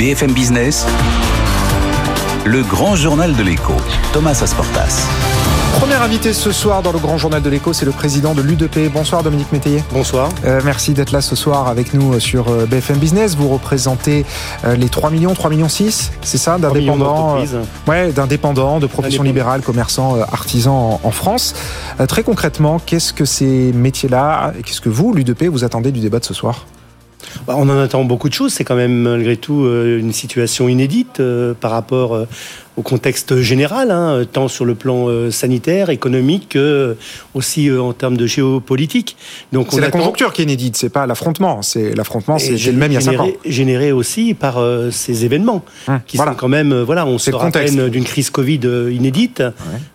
BFM Business, le grand journal de l'écho, Thomas Asportas. Premier invité ce soir dans le grand journal de l'écho, c'est le président de l'UDP. Bonsoir Dominique Métayer. Bonsoir. Euh, merci d'être là ce soir avec nous sur euh, BFM Business. Vous représentez euh, les 3 millions, 3 millions 6, c'est ça, d'indépendants, ouais, d'indépendants, de professions libérales, commerçants, artisans en, en France. très concrètement, qu'est-ce que ces métiers-là, qu'est-ce que vous, l'UDP, vous attendez du débat de ce soir? On en attend beaucoup de choses. C'est quand même malgré tout une situation inédite par rapport au contexte général, hein, tant sur le plan euh, sanitaire, économique, que euh, aussi euh, en termes de géopolitique. Donc c'est la conjoncture qui est inédite, c'est pas l'affrontement. C'est l'affrontement, c'est le même il y a cinq ans. Généré aussi par ces événements hum, qui sont quand même, voilà, on se rappelle d'une crise Covid inédite.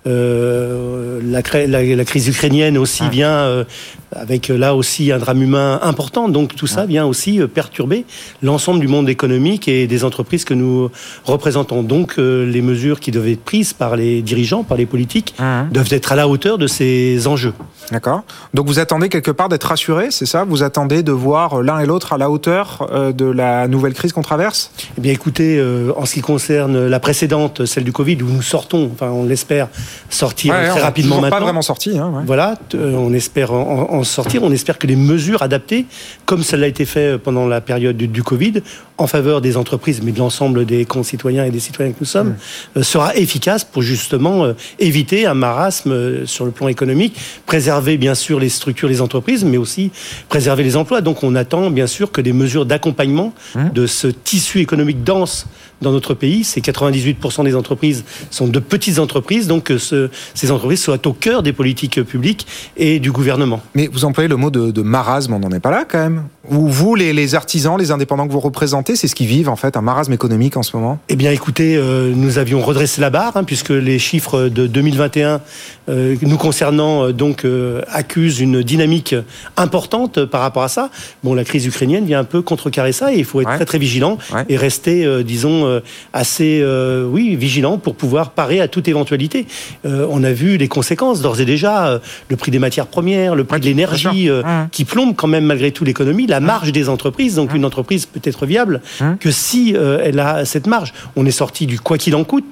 la, la, crise ukrainienne aussi hum. vient avec là aussi un drame humain important. Donc tout ça hum. vient aussi perturber l'ensemble du monde économique et des entreprises que nous représentons. Donc les mesures qui devaient être prises par les dirigeants, par les politiques, mmh. doivent être à la hauteur de ces enjeux. D'accord. Donc vous attendez quelque part d'être rassuré, c'est ça? Vous attendez de voir l'un et l'autre à la hauteur euh, de la nouvelle crise qu'on traverse? Eh bien écoutez, euh, en ce qui concerne la précédente, celle du Covid, où nous sortons, enfin on l'espère sortir très rapidement maintenant. pas vraiment sorti. Hein, Voilà, euh, on espère en, sortir. On espère que les mesures adaptées, comme cela a été fait pendant la période du, Covid, en faveur des entreprises, mais de l'ensemble des concitoyens et des citoyens que nous sommes, mmh. Sera efficace pour justement éviter un marasme sur le plan économique, préserver préserver bien sûr les structures, les entreprises, mais aussi préserver les emplois. Donc on attend bien sûr que des mesures d'accompagnement mmh. de ce tissu économique dense dans notre pays. C'est 98% des entreprises sont de petites entreprises, donc que ce, ces entreprises soient au cœur des politiques publiques et du gouvernement. Mais vous employez le mot de, marasme, on n'en est pas là quand même Ou vous, les, artisans, les indépendants que vous représentez, c'est ce qui vivent en fait, un marasme économique en ce moment? Eh bien écoutez, euh, nous avions redressé la barre, hein, puisque les chiffres de 2021 euh, nous concernant euh, donc accusent une dynamique importante par rapport à ça. Bon, la crise ukrainienne vient un peu contrecarrer ça et il faut être très très vigilant et rester, disons, euh, assez euh, oui, vigilants pour pouvoir parer à toute éventualité. Euh, on a vu les conséquences d'ores et déjà, le prix des matières premières, le prix de l'énergie qui plombe quand même malgré tout l'économie, la marge des entreprises. Donc une entreprise peut être viable que si elle a cette marge. On est sorti du quoi qu'il en coûte.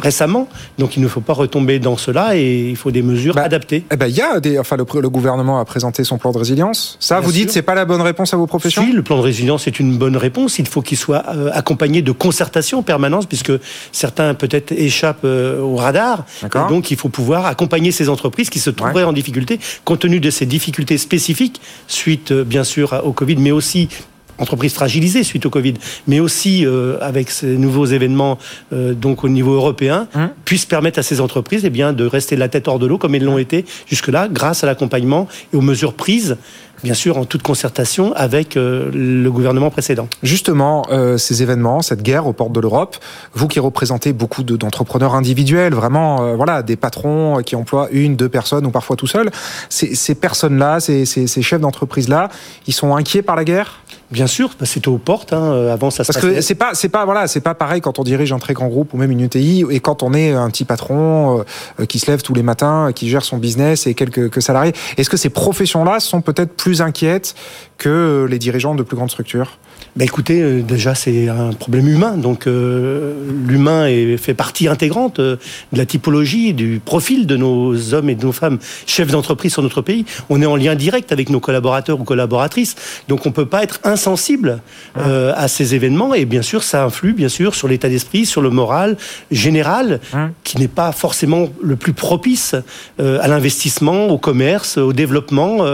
Récemment. Donc il ne faut pas retomber dans cela et il faut des mesures bah, adaptées. Eh ben, il y a des, enfin, le, gouvernement a présenté son plan de résilience. Ça, vous dites, c'est pas la bonne réponse à vos professions? Si, le plan de résilience est une bonne réponse. Il faut qu'il soit accompagné de concertation permanente, puisque certains peut-être échappent euh, au radar. donc il faut pouvoir accompagner ces entreprises qui se trouveraient en difficulté, compte tenu de ces difficultés spécifiques, suite euh, bien sûr au Covid, mais aussi entreprises fragilisées suite au Covid, mais aussi euh, avec ces nouveaux événements donc au niveau européen, hein puissent permettre à ces entreprises eh bien, de rester la tête hors de l'eau comme elles l'ont été jusque-là, grâce à l'accompagnement et aux mesures prises bien sûr en toute concertation avec euh, le gouvernement précédent. Justement, euh, ces événements, cette guerre aux portes de l'Europe, vous qui représentez beaucoup d'entrepreneurs individuels, vraiment, euh, voilà, des patrons qui emploient une, deux personnes ou parfois tout seuls, ces, ces personnes-là, ces, ces, ces chefs d'entreprise-là, ils sont inquiets par la guerre? Bien sûr, bah, c'est aux portes. Hein. Avant, ça se Parce que c'est pas, c'est pas, voilà, c'est pas pareil quand on dirige un très grand groupe ou même une UTI et quand on est un petit patron qui se lève tous les matins, qui gère son business et quelques que salariés. Est-ce que ces professions-là sont peut-être plus plus inquiète que les dirigeants de plus grandes structures? Bah écoutez, euh, déjà c'est un problème humain, donc euh, l'humain fait partie intégrante euh, de la typologie, du profil de nos hommes et de nos femmes chefs d'entreprise sur notre pays. On est en lien direct avec nos collaborateurs ou collaboratrices, donc on peut pas être insensible ah. à ces événements. Et bien sûr, ça influe bien sûr sur l'état d'esprit, sur le moral général, ah. qui n'est pas forcément le plus propice à l'investissement, au commerce, au développement.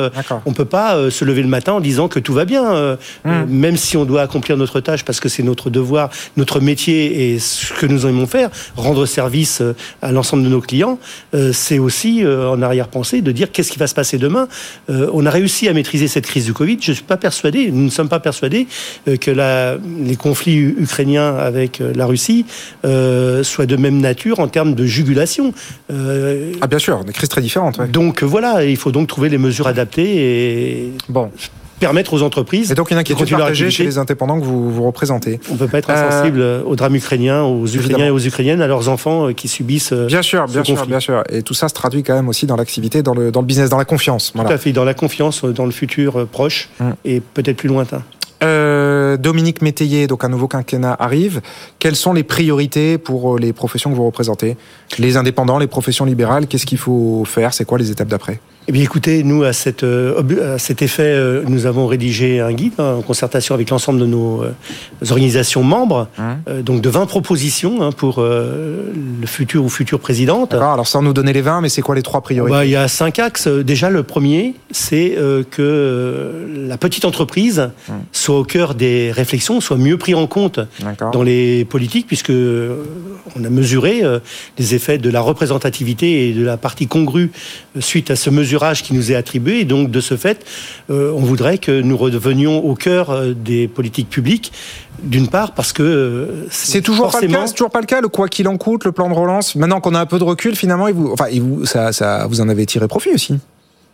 on peut pas se lever le matin en disant que tout va bien, ah. même si on doit accomplir notre tâche parce que c'est notre devoir, notre métier et ce que nous aimons faire, rendre service euh, à l'ensemble de nos clients, euh, c'est aussi euh, en arrière-pensée de dire qu'est-ce qui va se passer demain. On a réussi à maîtriser cette crise du Covid. Je ne suis pas persuadé, nous ne sommes pas persuadés que la, les conflits ukrainiens avec la Russie soient de même nature en termes de jugulation. ah bien sûr, des crises très différentes. Donc voilà, il faut donc trouver les mesures adaptées et bon permettre aux entreprises. Et donc une inquiétude partagée chez les indépendants que vous, vous représentez. On ne peut pas être insensible euh, au drame ukrainien, aux Ukrainiens et aux Ukrainiennes, à leurs enfants euh, qui subissent. Euh, bien sûr, bien sûr, bien sûr. Et tout ça se traduit quand même aussi dans l'activité, dans le, dans le business, dans la confiance. Tout à fait, dans la confiance, dans le futur proche hum. et peut-être plus lointain. Euh, Dominique Métayer, donc un nouveau quinquennat arrive. Quelles sont les priorités pour les professions que vous représentez? Les indépendants, les professions libérales, qu'est-ce qu'il faut faire? C'est quoi les étapes d'après? Eh bien, écoutez, nous, à, cette, à cet effet, nous avons rédigé un guide hein, en concertation avec l'ensemble de nos organisations membres, hein donc de 20 propositions hein, pour le futur ou future présidente. Alors, sans nous donner les 20, mais c'est quoi les trois priorités bah, Il y a cinq axes. Déjà, le premier, c'est que la petite entreprise soit au cœur des réflexions, soit mieux pris en compte dans les politiques, puisque on a mesuré les effets de la représentativité et de la partie congrue suite à ce mesurage qui nous est attribué. Et donc, de ce fait, on voudrait que nous revenions au cœur des politiques publiques. D'une part, parce que c'est toujours pas le cas. C'est toujours pas le cas. Le quoi qu'il en coûte, le plan de relance. Maintenant qu'on a un peu de recul, finalement, vous, enfin, vous, ça, ça, vous en avez tiré profit aussi.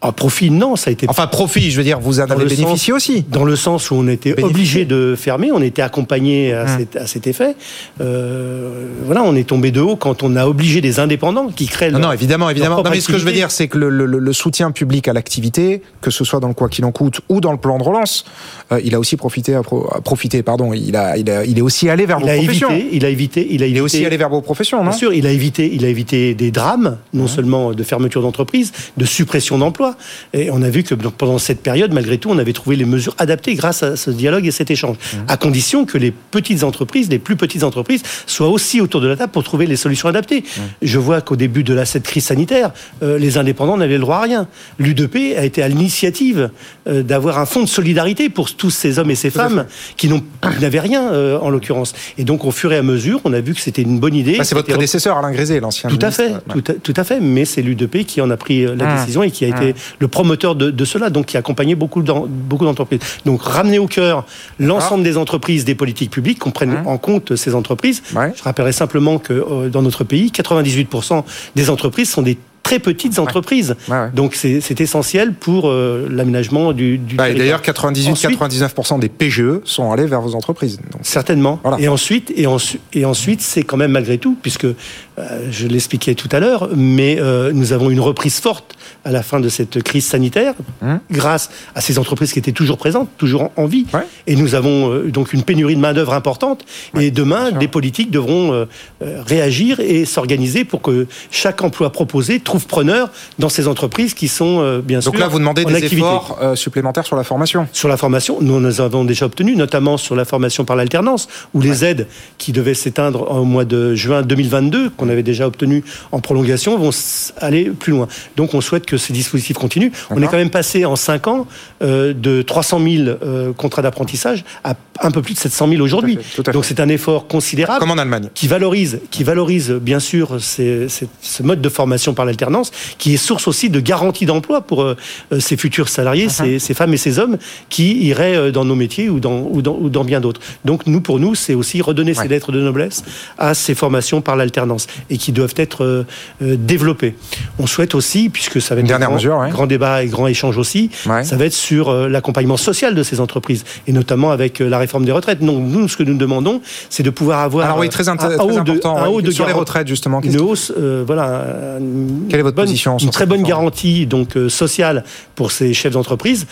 Ah, profit, non, ça a été. Enfin, profit, je veux dire, vous en avez bénéficié aussi. Dans le sens où on était obligé de fermer, on était accompagné à, hum. à cet effet. Euh, voilà, on est tombé de haut quand on a obligé des indépendants qui créent. Non, non évidemment, évidemment. Non, mais ce que je veux dire, c'est que le, le, le, soutien public à l'activité, que ce soit dans le quoi qu'il en coûte ou dans le plan de relance, euh, il a aussi profité, à, profiter, pardon. Il a, il a, il est aussi allé vers il vos a professions. Évité, il a évité, il a évité. Il est aussi allé vers vos professions, non? Bien sûr, il a évité, il a évité des drames, non hum. seulement de fermeture d'entreprise, de suppression d'emplois, et on a vu que pendant cette période, malgré tout, on avait trouvé les mesures adaptées grâce à ce dialogue et cet échange, mmh. à condition que les petites entreprises, les plus petites entreprises, soient aussi autour de la table pour trouver les solutions adaptées. Mmh. Je vois qu'au début de la, cette crise sanitaire, euh, les indépendants n'avaient le droit à rien. L'UDP a été à l'initiative euh, d'avoir un fonds de solidarité pour tous ces hommes et ces femmes qui n'avaient rien, euh, en l'occurrence. Et donc, au fur et à mesure, on a vu que c'était une bonne idée. Bah, c'est votre prédécesseur, Alain Grézé, l'ancien Tout à fait, tout, à, fait. Mais c'est l'UDP qui en a pris la mmh. décision et qui a été le promoteur de, cela, donc qui a accompagné beaucoup d'entreprises. Donc ramener au cœur l'ensemble des entreprises, des politiques publiques, qu'on prenne mmh. en compte ces entreprises. Je rappellerai simplement que euh, dans notre pays, 98% des entreprises sont des très petites entreprises. Donc c'est essentiel pour euh, l'aménagement du, du D'ailleurs, 98-99% des PGE sont allés vers vos entreprises. Donc, certainement. Et ensuite, et, et ensuite, c'est quand même malgré tout, puisque euh, je l'expliquais tout à l'heure, mais euh, nous avons une reprise forte à la fin de cette crise sanitaire, hum. grâce à ces entreprises qui étaient toujours présentes, toujours en, vie. Et nous avons donc une pénurie de main d'œuvre importante. et demain, des politiques devront réagir et s'organiser pour que chaque emploi proposé trouve preneurs dans ces entreprises qui sont euh, bien sûr. Donc là, vous demandez des efforts euh, supplémentaires sur la formation. Sur la formation, nous nous avons déjà obtenu, notamment sur la formation par l'alternance, où les aides qui devaient s'éteindre au mois de juin 2022, qu'on avait déjà obtenu en prolongation, vont aller plus loin. Donc on souhaite que ces dispositifs continuent. On est quand même passé en 5 ans euh, de 300 000 contrats d'apprentissage à un peu plus de 700 000 aujourd'hui. Donc c'est un effort considérable. Comme en Allemagne. Qui valorise, qui valorise bien sûr ce mode de formation par l'alternance qui est source aussi de garantie d'emploi pour euh, euh, ces futurs salariés, uh-huh. ces, femmes et ces hommes qui iraient euh, dans nos métiers ou dans, ou dans, bien d'autres. Donc nous, pour nous, c'est aussi redonner ces lettres de noblesse à ces formations par l'alternance et qui doivent être développées. On souhaite aussi, puisque ça va être un grand, mesure, grand, débat et grand échange aussi, ça va être sur l'accompagnement social de ces entreprises et notamlement avec la réforme des retraites. Donc nous, ce que nous demandons, c'est de pouvoir avoir Alors oui, très, un, haut important, de, de sur les retraites justement. Une hausse, voilà. Quelle est votre position Une très bonne garantie donc euh, sociale pour ces chefs d'entreprise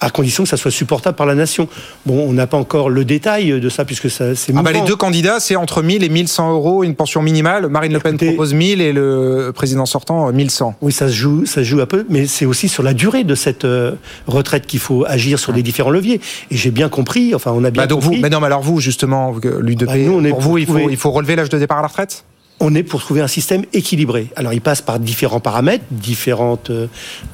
à condition que ça soit supportable par la nation. Bon, on n'a pas encore le détail de ça, puisque ça, c'est ah bah Les deux candidats, c'est entre 1000 et 1100 euros, une pension minimale. Marine Le Pen propose 1000 et le président sortant 1100. Oui, ça se joue, ça se joue un peu, mais c'est aussi sur la durée de cette euh, retraite qu'il faut agir sur les différents leviers. Et j'ai bien compris, enfin, on a bien bah donc compris... Vous, mais non, mais alors vous, justement, l'UDP, bah pour vous, il faut, il faut relever l'âge de départ à la retraite? On est pour trouver un système équilibré. Alors il passe par différents paramètres, différentes euh,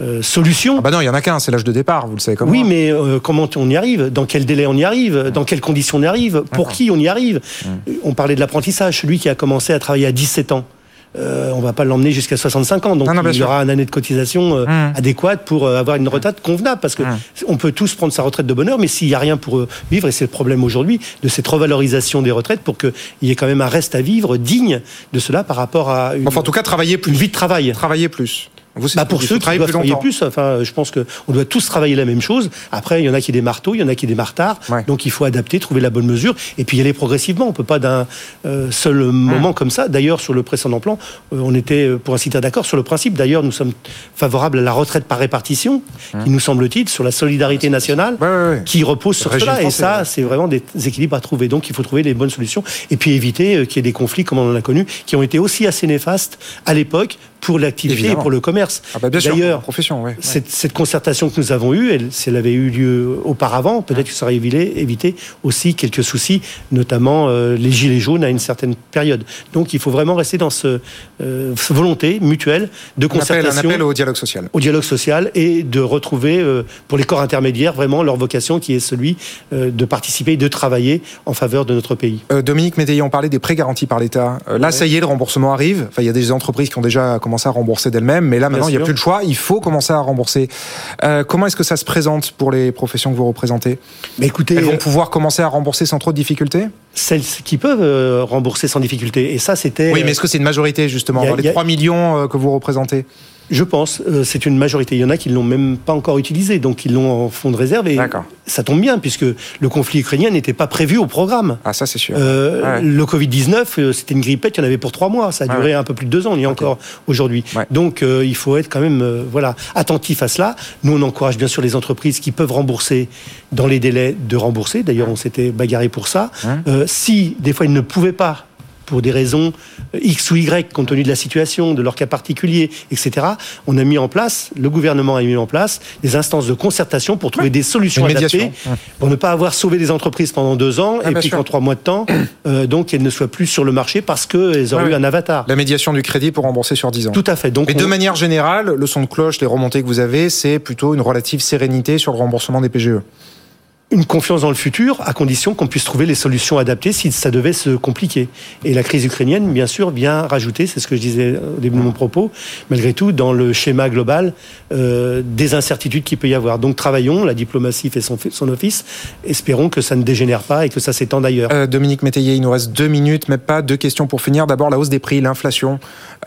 euh, solutions. Ah bah non, il y en a qu'un, c'est l'âge de départ, vous le savez comment. Oui, mais euh, comment on y arrive? Dans quel délai on y arrive? Dans quelles conditions on y arrive? Pour qui on y arrive? On parlait de l'apprentissage, celui qui a commencé à travailler à 17 ans. Euh, on va pas l'emmener jusqu'à 65 ans. Donc il y aura une année de cotisation euh, mmh. adéquate pour euh, avoir une retraite convenable. Parce que mmh. on peut tous prendre sa retraite de bonheur, mais s'il n'y a rien pour vivre, et c'est le problème aujourd'hui de cette revalorisation des retraites, pour qu'il y ait quand même un reste à vivre digne de cela par rapport à une, enfin, en tout cas, travailler plus. une vie de travail. Travailler plus. Vous, bah pour ceux qui doivent travailler plus, enfin, je pense qu'on doit tous travailler la même chose. Après, il y en a qui démarrent tôt, il y en a qui démarrent tard. Donc, il faut adapter, trouver la bonne mesure et puis y aller progressivement. On peut pas d'un euh, seul moment comme ça. D'ailleurs, sur le précédent plan, euh, on était, euh, pour ainsi dire, d'accord sur le principe. D'ailleurs, nous sommes favorables à la retraite par répartition, qui nous semble-t-il, sur la solidarité nationale, qui repose sur cela. Et ça, c'est vraiment des équilibres à trouver. Donc, il faut trouver les bonnes solutions et puis éviter qu'il y ait des conflits, comme on en a connu, qui ont été aussi assez néfastes à l'époque pour l'activité et pour le commerce. Ah bah D'ailleurs, profession, ouais, cette, cette, concertation que nous avons eue, elle, si elle avait eu lieu auparavant, peut-être que ça aurait évité, évité, aussi quelques soucis, notamment euh, les gilets jaunes à une certaine période. Donc il faut vraiment rester dans ce euh, volonté mutuelle de concertation. Un appel, au dialogue social. Au dialogue social et de retrouver euh, pour les corps intermédiaires vraiment leur vocation qui est celui de participer et de travailler en faveur de notre pays. Dominique Métayer, on parlait des prêts garantis par l'État. là, ça y est, le remboursement arrive. Enfin, il y a des entreprises qui ont déjà commencé à rembourser d'elle-même, mais là maintenant il n'y a plus le choix, il faut commencer à rembourser. Euh, comment est-ce que ça se présente pour les professions que vous représentez? Mais Écoutez, Elles vont euh, pouvoir commencer à rembourser sans trop de difficultés? Celles qui peuvent euh, rembourser sans difficulté, et ça c'était... Oui, mais est-ce que c'est une majorité justement dans les 3 millions que vous représentez? Je pense, euh, c'est une majorité. Il y en a qui ne l'ont même pas encore utilisé, donc ils l'ont en fond de réserve. Et ça tombe bien, puisque le conflit ukrainien n'était pas prévu au programme. Ah, ça c'est sûr. Euh, le Covid-19, euh, c'était une grippette, il y en avait pour trois mois. Ça a duré un peu plus de deux ans, il y a encore aujourd'hui. Donc il faut être quand même voilà, attentif à cela. Nous, on encourage bien sûr les entreprises qui peuvent rembourser dans les délais de rembourser. D'ailleurs, on s'était bagarré pour ça. si des fois ils ne pouvaient pas pour des raisons euh, X ou Y, compte tenu de la situation, de leur cas particulier, etc., on a mis en place, le gouvernement a mis en place des instances de concertation pour trouver des solutions adaptées, pour ne pas avoir sauvé des entreprises pendant deux ans, ah, et puis qu'en trois mois de temps, euh, donc elles ne soient plus sur le marché parce qu'elles auraient eu un avatar. La médiation du crédit pour rembourser sur dix ans. Tout à fait. Donc Mais de manière générale, le son de cloche, les remontées que vous avez, c'est plutôt une relative sérénité sur le remboursement des PGE une confiance dans le futur, à condition qu'on puisse trouver les solutions adaptées si ça devait se compliquer. Et la crise ukrainienne, bien sûr, vient rajouter, c'est ce que je disais au début de mon propos, malgré tout, dans le schéma global, euh, des incertitudes qu'il peut y avoir. Donc travaillons, la diplomatie fait son, son office, espérons que ça ne dégénère pas et que ça s'étende ailleurs. Euh, Dominique Métayer, il nous reste deux minutes, mais pas deux questions pour finir. D'abord, la hausse des prix, l'inflation,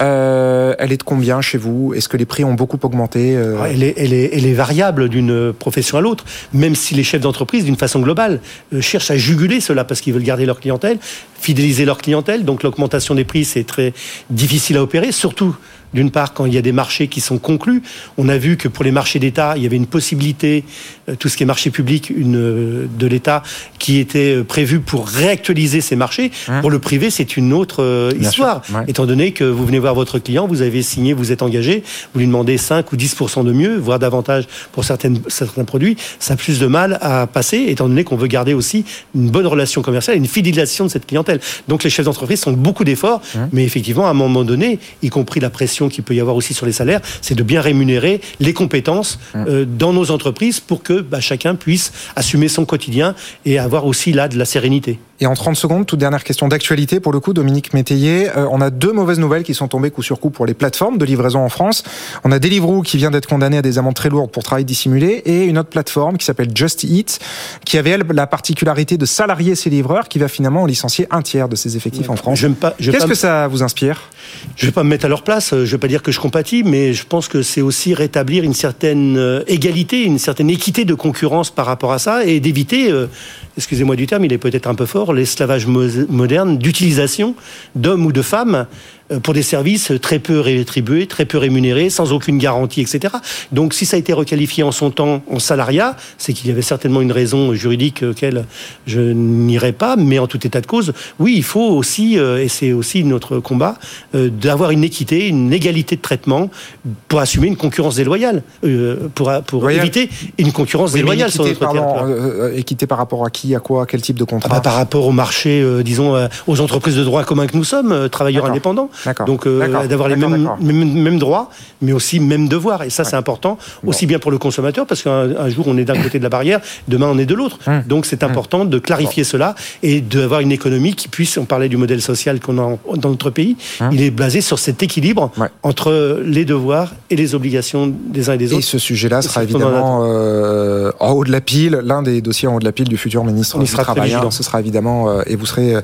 euh, elle est de combien chez vous? Est-ce que les prix ont beaucoup augmenté elle, est, elle, est, elle est variable d'une profession à l'autre, même si les chefs d'entreprise d'une façon globale, euh, cherchent à juguler cela parce qu'ils veulent garder leur clientèle, fidéliser leur clientèle. Donc l'augmentation des prix, c'est très difficile à opérer, surtout d'une part, quand il y a des marchés qui sont conclus, on a vu que pour les marchés d'État, il y avait une possibilité, euh, tout ce qui est marché public une, euh, de l'État, qui était euh, prévu pour réactualiser ces marchés. Hein pour le privé, c'est une autre histoire. Étant donné que vous venez voir votre client, vous avez signé, vous êtes engagé, vous lui demandez 5 ou 10% de mieux, voire davantage pour certaines, certains produits, ça a plus de mal à passer, étant donné qu'on veut garder aussi une bonne relation commerciale et une fidélisation de cette clientèle. Donc les chefs d'entreprise font beaucoup d'efforts, hein mais effectivement, à un moment donné, y compris la pression qu'il peut y avoir aussi sur les salaires, c'est de bien rémunérer les compétences mmh. euh, dans nos entreprises pour que bah, chacun puisse assumer son quotidien et avoir aussi là de la sérénité. Et en 30 secondes, toute dernière question d'actualité pour le coup, Dominique Métayer. Euh, on a deux mauvaises nouvelles qui sont tombées coup sur coup pour les plateformes de livraison en France. On a Deliveroo qui vient d'être condamné à des amendes très lourdes pour travail dissimulé et une autre plateforme qui s'appelle Just Eat qui avait elle, la particularité de salarier ses livreurs qui va finalement licencier un tiers de ses effectifs en France. Qu'est-ce que ça vous inspire? Je ne vais pas me mettre à leur place, je ne vais pas dire que je compatis, mais je pense que c'est aussi rétablir une certaine euh, égalité, une certaine équité de concurrence par rapport à ça et d'éviter euh, excusez-moi du terme, il est peut-être un peu fort, l'esclavage moderne d'utilisation d'hommes ou de femmes pour des services très peu rétribués, très peu rémunérés, sans aucune garantie, etc. Donc si ça a été requalifié en son temps en salariat, c'est qu'il y avait certainement une raison juridique auquel je n'irai pas, mais en tout état de cause, oui, il faut aussi, euh, et c'est aussi notre combat, euh, d'avoir une équité, une égalité de traitement pour assumer une concurrence déloyale, pour, pour éviter une concurrence déloyale sur notre pardon, équité par rapport à qui, à quoi, à quel type de contrat ah bah, Par rapport au marché, disons, aux entreprises de droit commun que nous sommes, travailleurs indépendants. Donc euh, d'avoir les mêmes, mêmes, droits, mais aussi mêmes devoirs. Et ça, c'est important, aussi bien pour le consommateur, parce qu'un jour on est d'un côté de la barrière, demain on est de l'autre. Hum. Donc c'est hum. important de clarifier cela et d'avoir une économie qui puisse, on parlait du modèle social qu'on a dans notre pays, hum. il est basé sur cet équilibre entre les devoirs et les obligations des uns et des autres. Et ce sujet-là sera évidemment euh, en haut de la pile, l'un des dossiers en haut de la pile du futur ministre du Travail. Hein. ce sera évidemment, et vous serez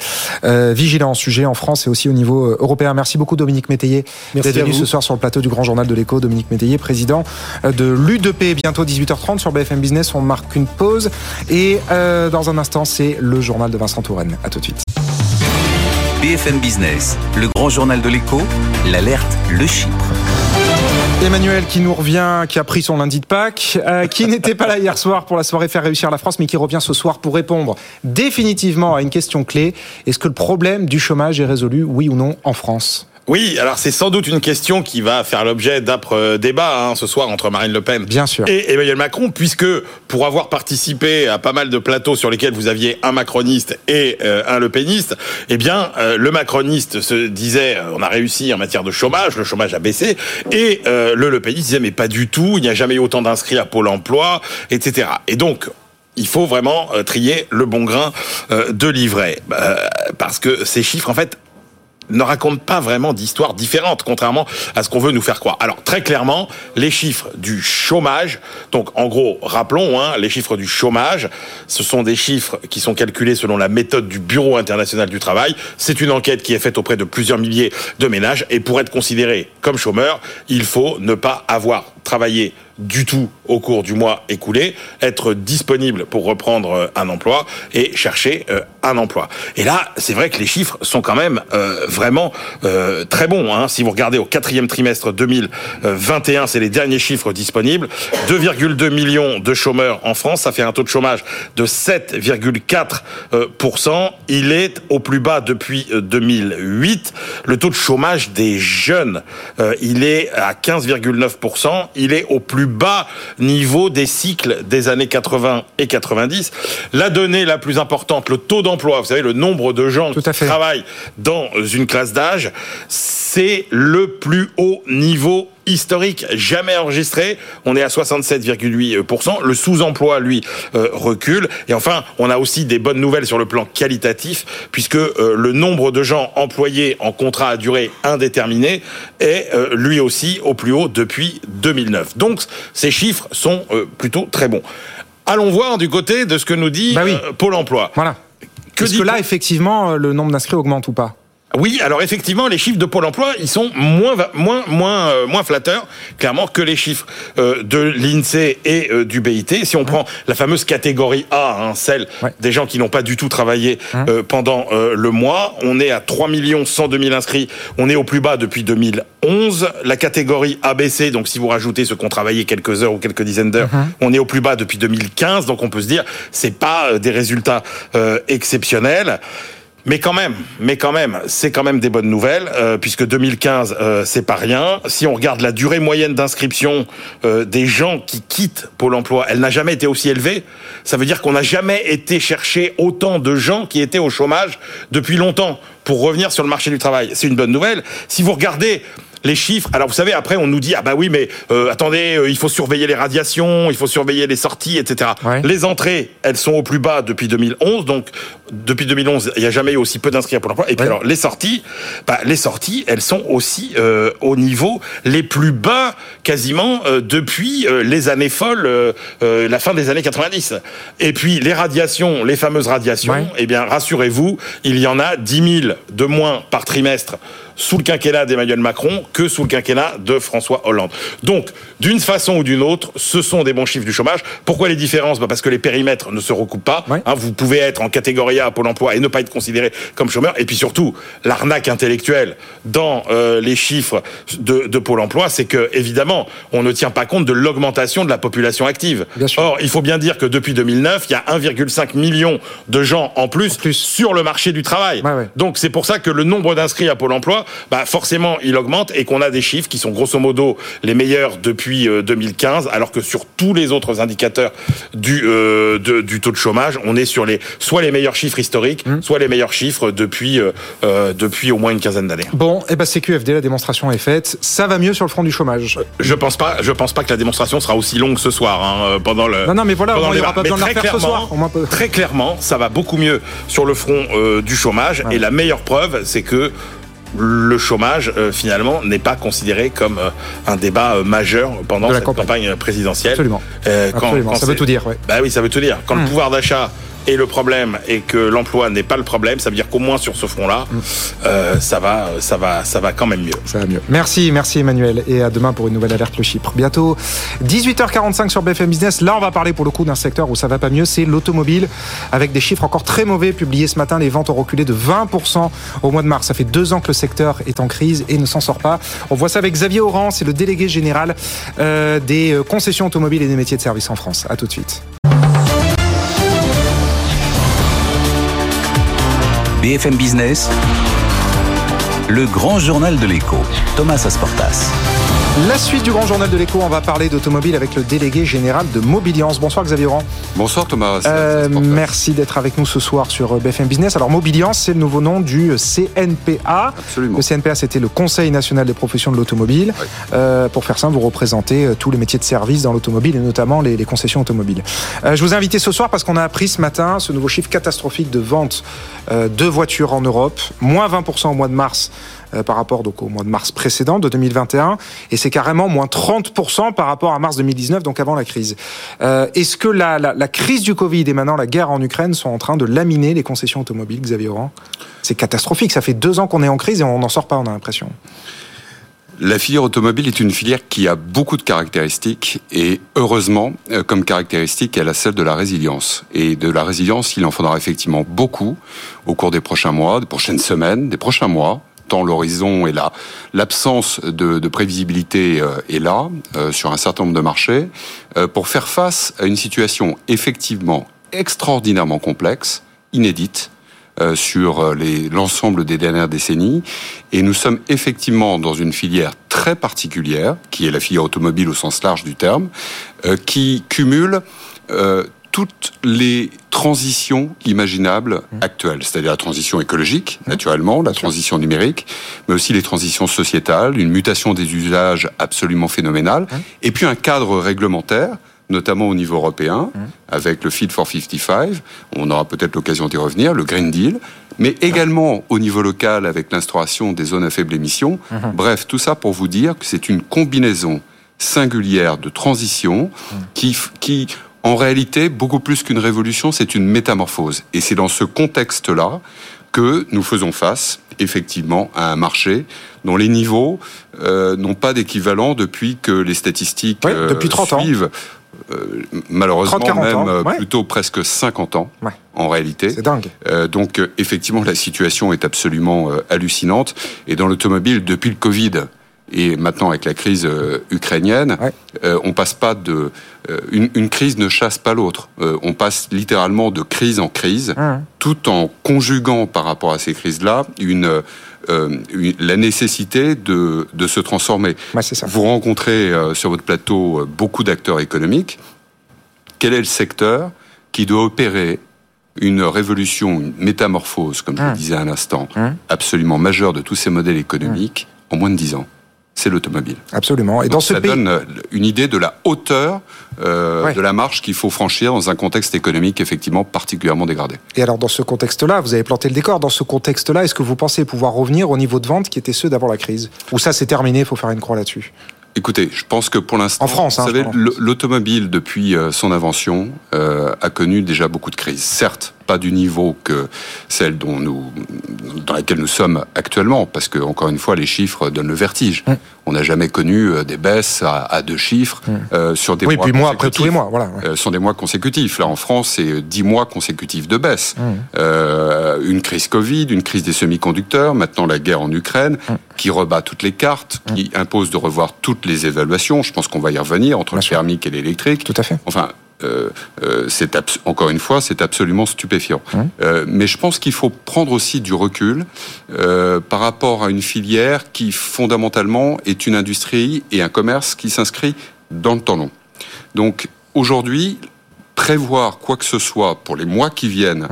vigilant en sujet en France et aussi au niveau européen. Merci beaucoup Dominique Métayer d'être venu ce soir sur le plateau du Grand Journal de l'Écho. Dominique Métayer, président de l'U2P. Bientôt 18h30 sur BFM Business. On marque une pause et dans un instant, c'est le journal de Vincent Touraine. À tout de suite. BFM Business, le grand journal de l'écho, l'alerte, le Chypre. Emmanuel qui nous revient, qui a pris son lundi de Pâques, euh, qui n'était pas là hier soir pour la soirée Faire réussir la France, mais qui revient ce soir pour répondre définitivement à une question clé. Est-ce que le problème du chômage est résolu, oui ou non, en France? Oui, alors c'est sans doute une question qui va faire l'objet d'âpres débats hein, ce soir entre Marine Le Pen Bien sûr. et Emmanuel Macron, puisque pour avoir participé à pas mal de plateaux sur lesquels vous aviez un macroniste et euh, un Le Peniste, eh bien, euh, le macroniste se disait euh, on a réussi en matière de chômage, le chômage a baissé, et le Le Peniste disait mais pas du tout, il n'y a jamais eu autant d'inscrits à Pôle Emploi, etc. Et donc il faut vraiment trier le bon grain de livret. parce que ces chiffres, en fait, ne raconte pas vraiment d'histoire différente, contrairement à ce qu'on veut nous faire croire. Alors très clairement, les chiffres du chômage, donc en gros, rappelons, hein, les chiffres du chômage, ce sont des chiffres qui sont calculés selon la méthode du Bureau international du travail. C'est une enquête qui est faite auprès de plusieurs milliers de ménages, et pour être considéré comme chômeur, il faut ne pas avoir travaillé du tout au cours du mois écoulé, être disponible pour reprendre euh, un emploi et chercher euh, un emploi. Et là, c'est vrai que les chiffres sont quand même euh, vraiment très bons. Hein. Si vous regardez au quatrième trimestre 2021, c'est les derniers chiffres disponibles. 2,2 millions de chômeurs en France, ça fait un taux de chômage de 7,4%. Il est au plus bas depuis 2008. Le taux de chômage des jeunes, il est à 15,9%. Il est au plus bas niveau des cycles des années 80 et 90. La donnée la plus importante, le taux d'emploi, vous savez, le nombre de gens qui travaillent dans une classe d'âge, c'est le plus haut niveau historique jamais enregistré. On est à 67,8%. Le sous-emploi, lui, euh, recule. Et enfin, on a aussi des bonnes nouvelles sur le plan qualitatif, puisque euh, le nombre de gens employés en contrat à durée indéterminée est euh, lui aussi au plus haut depuis 2009. Donc, ces chiffres sont plutôt très bons. Allons voir du côté de ce que nous dit bah Pôle Emploi. Voilà. Est-ce que là, effectivement, le nombre d'inscrits augmente ou pas? Oui, alors effectivement, les chiffres de Pôle Emploi, ils sont moins moins moins euh, moins flatteurs, clairement, que les chiffres euh, de l'Insee et euh, du BIT. Si on prend la fameuse catégorie A, hein, celle des gens qui n'ont pas du tout travaillé pendant le mois, on est à 3 102 000 inscrits. On est au plus bas depuis 2011. La catégorie ABC, donc si vous rajoutez ceux qui ont travaillé quelques heures ou quelques dizaines d'heures, on est au plus bas depuis 2015. Donc on peut se dire, c'est pas des résultats exceptionnels. Mais quand même, mais quand même, c'est quand même des bonnes nouvelles, euh, puisque 2015, euh, c'est pas rien. Si on regarde la durée moyenne d'inscription euh, des gens qui quittent Pôle Emploi, elle n'a jamais été aussi élevée. Ça veut dire qu'on n'a jamais été chercher autant de gens qui étaient au chômage depuis longtemps pour revenir sur le marché du travail. C'est une bonne nouvelle. Si vous regardez les chiffres. Alors vous savez, après on nous dit ah bah oui, mais euh, attendez, euh, il faut surveiller les radiations, il faut surveiller les sorties, etc. Les entrées, elles sont au plus bas depuis 2011, donc depuis 2011, il n'y a jamais eu aussi peu d'inscrits pour l'emploi. Et puis alors les sorties, bah, les sorties, elles sont aussi euh, au niveau les plus bas quasiment depuis les années folles, la fin des années 90. Et puis les radiations, les fameuses radiations, eh bien rassurez-vous, il y en a 10 000 de moins par trimestre sous le quinquennat d'Emmanuel Macron que sous le quinquennat de François Hollande. Donc, d'une façon ou d'une autre, ce sont des bons chiffres du chômage. Pourquoi les différences? Bah Parce que les périmètres ne se recoupent pas. Hein, vous pouvez être en catégorie A à Pôle emploi et ne pas être considéré comme chômeur. Et puis surtout, l'arnaque intellectuelle dans euh, les chiffres de, de Pôle emploi, c'est que, évidemment, on ne tient pas compte de l'augmentation de la population active. Or, il faut bien dire que depuis 2009, il y a 1,5 million de gens en plus, plus, sur le marché du travail. Donc, c'est pour ça que le nombre d'inscrits à Pôle emploi bah forcément il augmente et qu'on a des chiffres qui sont grosso modo les meilleurs depuis 2015, euh, alors que sur tous les autres indicateurs du euh, du taux de chômage, on est sur les soit les meilleurs chiffres historiques, mmh. soit les meilleurs chiffres depuis euh, depuis au moins une quinzaine d'années. Bon, et ben CQFD, la démonstration est faite. Ça va mieux sur le front du chômage? Je pense pas, je pense pas que la démonstration sera aussi longue ce soir hein, pendant le. Non, non, mais voilà, on n'aura pas besoin de la faire ce soir. Très clairement, ça va beaucoup mieux sur le front du chômage. Et la meilleure preuve, c'est que le chômage finalement n'est pas considéré comme un débat majeur pendant la campagne. présidentielle. Absolument. Quand, ça veut tout dire. Bah oui, ça veut tout dire. Quand le mmh. pouvoir d'achat et le problème est que l'emploi n'est pas le problème, ça veut dire qu'au moins sur ce front-là, mm. euh, ça va, ça va, ça va quand même mieux. Ça va mieux. Merci, merci Emmanuel, et à demain pour une nouvelle alerte le Chypre. Bientôt 18h45 sur BFM Business. Là, on va parler pour le coup d'un secteur où ça va pas mieux, c'est l'automobile, avec des chiffres encore très mauvais publiés ce matin. Les ventes ont reculé de 20% au mois de mars. Ça fait deux ans que le secteur est en crise et ne s'en sort pas. On voit ça avec Xavier Oran, c'est le délégué général euh, des concessions automobiles et des métiers de service en France. À tout de suite. BFM Business, le grand journal de l'écho, Thomas Asportas. La suite du grand journal de l'écho, on va parler d'automobile avec le délégué général de Mobiliance. Bonsoir Xavier Rand. Bonsoir Thomas. Euh, merci d'être avec nous ce soir sur BFM Business. Alors Mobiliance, c'est le nouveau nom du CNPA. Absolument. Le CNPA, c'était le Conseil national des professions de l'automobile. Euh, pour faire simple, vous représentez euh, tous les métiers de service dans l'automobile et notamment les, concessions automobiles. je vous ai invité ce soir parce qu'on a appris ce matin ce nouveau chiffre catastrophique de vente de voitures en Europe, moins 20% au mois de mars euh, par rapport donc, au mois de mars précédent de 2021, et c'est carrément moins 30% par rapport à mars 2019, donc avant la crise. Euh, est-ce que la, la, crise du Covid et maintenant la guerre en Ukraine sont en train de laminer les concessions automobiles, Xavier Oran? C'est catastrophique, ça fait deux ans qu'on est en crise et on n'en sort pas, on a l'impression. La filière automobile est une filière qui a beaucoup de caractéristiques et heureusement, euh, comme caractéristique, elle a celle de la résilience. Et de la résilience, il en faudra effectivement beaucoup au cours des prochains mois, des prochaines semaines, des prochains mois, tant l'horizon est là. L'absence de, prévisibilité euh, est là euh, sur un certain nombre de marchés euh, pour faire face à une situation effectivement extraordinairement complexe, inédite, sur l'ensemble des dernières décennies. Et nous sommes effectivement dans une filière très particulière, qui est la filière automobile au sens large du terme, qui cumule toutes les transitions imaginables mmh. actuelles, c'est-à-dire la transition écologique, mmh. naturellement, la transition numérique, mais aussi les transitions sociétales, une mutation des usages absolument phénoménale, mmh. et puis un cadre réglementaire notamment au niveau européen, avec le Fit for 55, on aura peut-être l'occasion d'y revenir, le Green Deal, mais également au niveau local avec l'instauration des zones à faible émission. Bref, tout ça pour vous dire que c'est une combinaison singulière de transition qui, qui en réalité, beaucoup plus qu'une révolution, c'est une métamorphose. Et c'est dans ce contexte-là que nous faisons face, effectivement, à un marché dont les niveaux euh, n'ont pas d'équivalent depuis que les statistiques euh, depuis 30 suivent. Euh, malheureusement, même plutôt presque 50 ans, en réalité. C'est dingue. donc, effectivement, la situation est absolument hallucinante. Et dans l'automobile, depuis le Covid, et maintenant avec la crise euh, ukrainienne, euh, on passe pas de euh, une, crise ne chasse pas l'autre. on passe littéralement de crise en crise, tout en conjuguant par rapport à ces crises-là une, la nécessité de, de se transformer. Vous rencontrez sur votre plateau beaucoup d'acteurs économiques. Quel est le secteur qui doit opérer une révolution, une métamorphose, comme je le disais à l'instant, absolument majeure de tous ces modèles économiques en moins de dix ans? C'est l'automobile. Absolument. Et dans ce ça donne euh, une idée de la hauteur euh, de la marche qu'il faut franchir dans un contexte économique effectivement particulièrement dégradé. Et alors dans ce contexte-là, vous avez planté le décor. Dans ce contexte-là, est-ce que vous pensez pouvoir revenir au niveau de vente qui était ceux d'avant la crise Ou ça c'est terminé, il faut faire une croix là-dessus Écoutez, je pense que pour l'instant, en France, vous savez, l'automobile depuis euh, son invention a connu déjà beaucoup de crises. Certes, pas du niveau que celle dont nous, dans laquelle nous sommes actuellement, parce que encore une fois, les chiffres donnent le vertige. On n'a jamais connu euh, des baisses à, deux chiffres euh, sur des oui, mois puis mois après tous les mois, voilà. Euh, sont des mois consécutifs. Là, en France, c'est dix mois consécutifs de baisse. Euh, une crise Covid, une crise des semi-conducteurs, maintenant la guerre en Ukraine, qui rebat toutes les cartes, qui impose de revoir toutes les évaluations. Je pense qu'on va y revenir entre le thermique et l'électrique. Tout à fait. Enfin, euh, euh, c'est encore une fois, c'est absolument stupéfiant. Euh, mais je pense qu'il faut prendre aussi du recul par rapport à une filière qui fondamentalement est une industrie et un commerce qui s'inscrit dans le temps long. Donc aujourd'hui, prévoir quoi que ce soit pour les mois qui viennent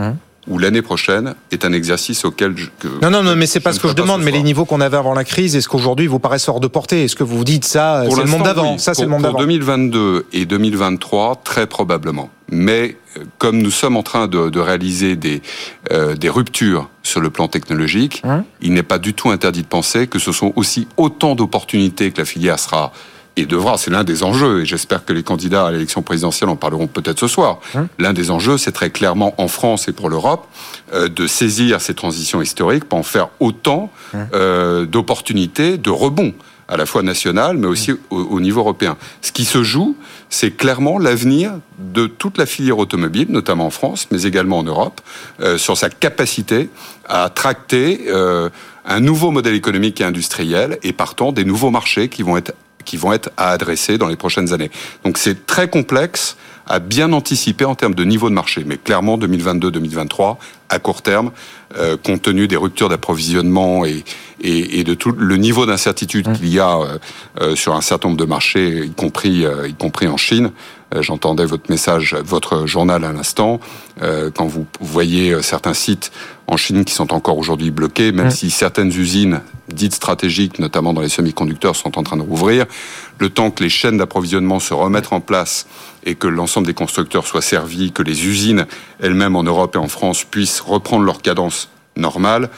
ou l'année prochaine est un exercice auquel je, non non non mais c'est pas ce que je demande mais les niveaux qu'on avait avant la crise est-ce qu'aujourd'hui vous paraissent hors de portée? Est-ce que vous vous dites ça c'est le monde d'avant? ça c'est le monde d'avant. pour 2022 et 2023 très probablement. Mais euh, comme nous sommes en train de, de réaliser des, euh, des ruptures sur le plan technologique, hein? il n'est pas du tout interdit de penser que ce sont aussi autant d'opportunités que la filière sera et devra, c'est l'un des enjeux, et j'espère que les candidats à l'élection présidentielle en parleront peut-être ce soir. Hein l'un des enjeux, c'est très clairement en France et pour l'Europe, euh, de saisir ces transitions historiques pour en faire autant hein euh, d'opportunités, de rebonds à la fois national, mais aussi au, niveau européen. Ce qui se joue, c'est clairement l'avenir de toute la filière automobile, notamment en France, mais également en Europe, euh, sur sa capacité à tracter euh, un nouveau modèle économique et industriel, et partant des nouveaux marchés qui vont être qui vont être à adresser dans les prochaines années. Donc c'est très complexe à bien anticiper en termes de niveau de marché. Mais clairement, 2022-2023, à court terme, euh, compte tenu des ruptures d'approvisionnement et, et, et, de tout le niveau d'incertitude qu'il y a euh, euh, sur un certain nombre de marchés, y compris, y compris en Chine, j'entendais votre message, votre journal à l'instant, quand vous voyez certains sites en Chine qui sont encore aujourd'hui bloqués, même si certaines usines dites stratégiques, notamment dans les semi-conducteurs, sont en train de rouvrir, le temps que les chaînes d'approvisionnement se remettent en place et que l'ensemble des constructeurs soient servis, que les usines elles-mêmes en Europe et en France puissent reprendre leur cadence normale,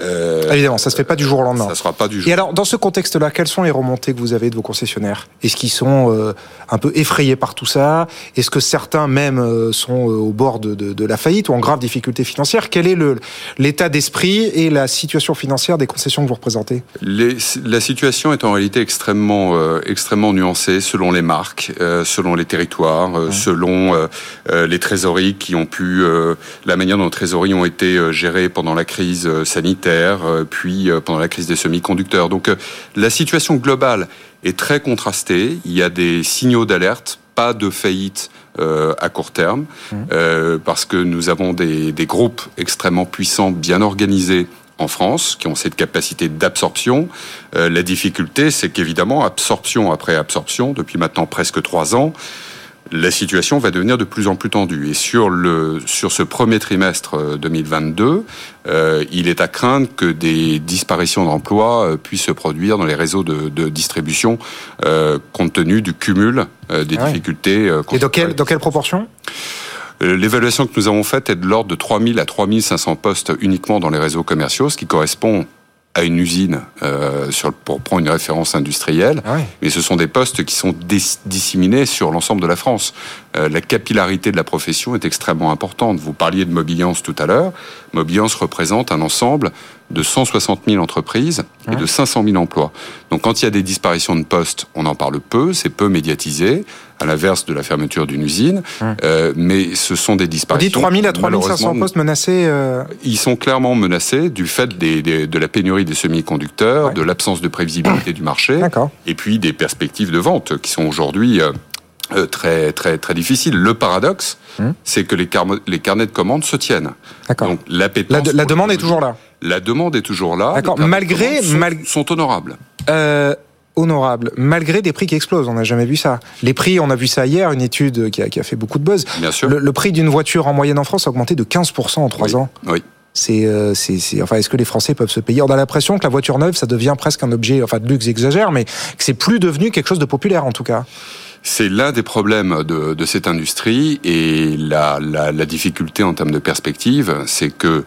euh, Évidemment, ça se fait pas du jour au lendemain. Ça sera pas du jour. Et alors, dans ce contexte-là, quelles sont les remontées que vous avez de vos concessionnaires? Est-ce qu'ils sont euh, un peu effrayés par tout ça? Est-ce que certains même euh, sont au bord de, de, de, la faillite ou en grave difficulté financière? Quel est l'état d'esprit et la situation financière des concessions que vous représentez? Les, La situation est en réalité extrêmement extrêmement nuancée selon les marques, selon les territoires, selon les trésoreries qui ont pu la manière dont les trésoreries ont été gérées pendant la crise sanitaire euh, puis euh, pendant la crise des semi-conducteurs. Donc euh, la situation globale est très contrastée. Il y a des signaux d'alerte, pas de faillite à court terme, mmh. parce que nous avons des, des, groupes extrêmement puissants, bien organisés en France, qui ont cette capacité d'absorption. la difficulté, c'est qu'évidemment, absorption après absorption, depuis maintenant presque trois ans, la situation va devenir de plus en plus tendue. Et sur, le, sur ce premier trimestre 2022, euh, euh, il est à craindre que des disparitions d'emplois euh, puissent se produire dans les réseaux de, de distribution, euh, compte tenu du cumul euh, des ah difficultés. Et dans quelle, dans quelle proportion? L'évaluation que nous avons faite est de l'ordre de 3000 à 3500 postes uniquement dans les réseaux commerciaux, ce qui correspond à une usine, euh, sur, pour prendre une référence industrielle, ah mais ce sont des postes qui sont disséminés sur l'ensemble de la France. Euh, la capillarité de la profession est extrêmement importante. Vous parliez de Mobiliance tout à l'heure. Mobiliance représente un ensemble de 160 000 entreprises et de 500 000 emplois. Donc quand il y a des disparitions de postes, on en parle peu, c'est peu médiatisé, à l'inverse de la fermeture d'une usine, euh, mais ce sont des disparitions. On dit 3 000 à 3 500 postes menacés euh... Ils sont clairement menacés du fait des, des, de la pénurie des semi-conducteurs, de l'absence de prévisibilité du marché, et puis des perspectives de vente qui sont aujourd'hui... Euh, euh, très très très difficiles. Le paradoxe, hum. c'est que les, les, carnets de commandes se tiennent. Donc la, la, demande est toujours là. La demande est toujours là. D'accord. Malgré sont, sont honorables. Euh, honorables, malgré des prix qui explosent. On n'a jamais vu ça. Les prix, on a vu ça hier, une étude qui a, qui a fait beaucoup de buzz. Bien sûr. Le, prix d'une voiture en moyenne en France a augmenté de 15% en 3 ans. Oui. C'est, euh, c'est, enfin, est-ce que les Français peuvent se payer? On a l'impression que la voiture neuve, ça devient presque un objet, enfin, de luxe exagère, mais que c'est plus devenu quelque chose de populaire en tout cas. C'est l'un des problèmes de, de, cette industrie et la, la, la, difficulté en termes de perspective, c'est que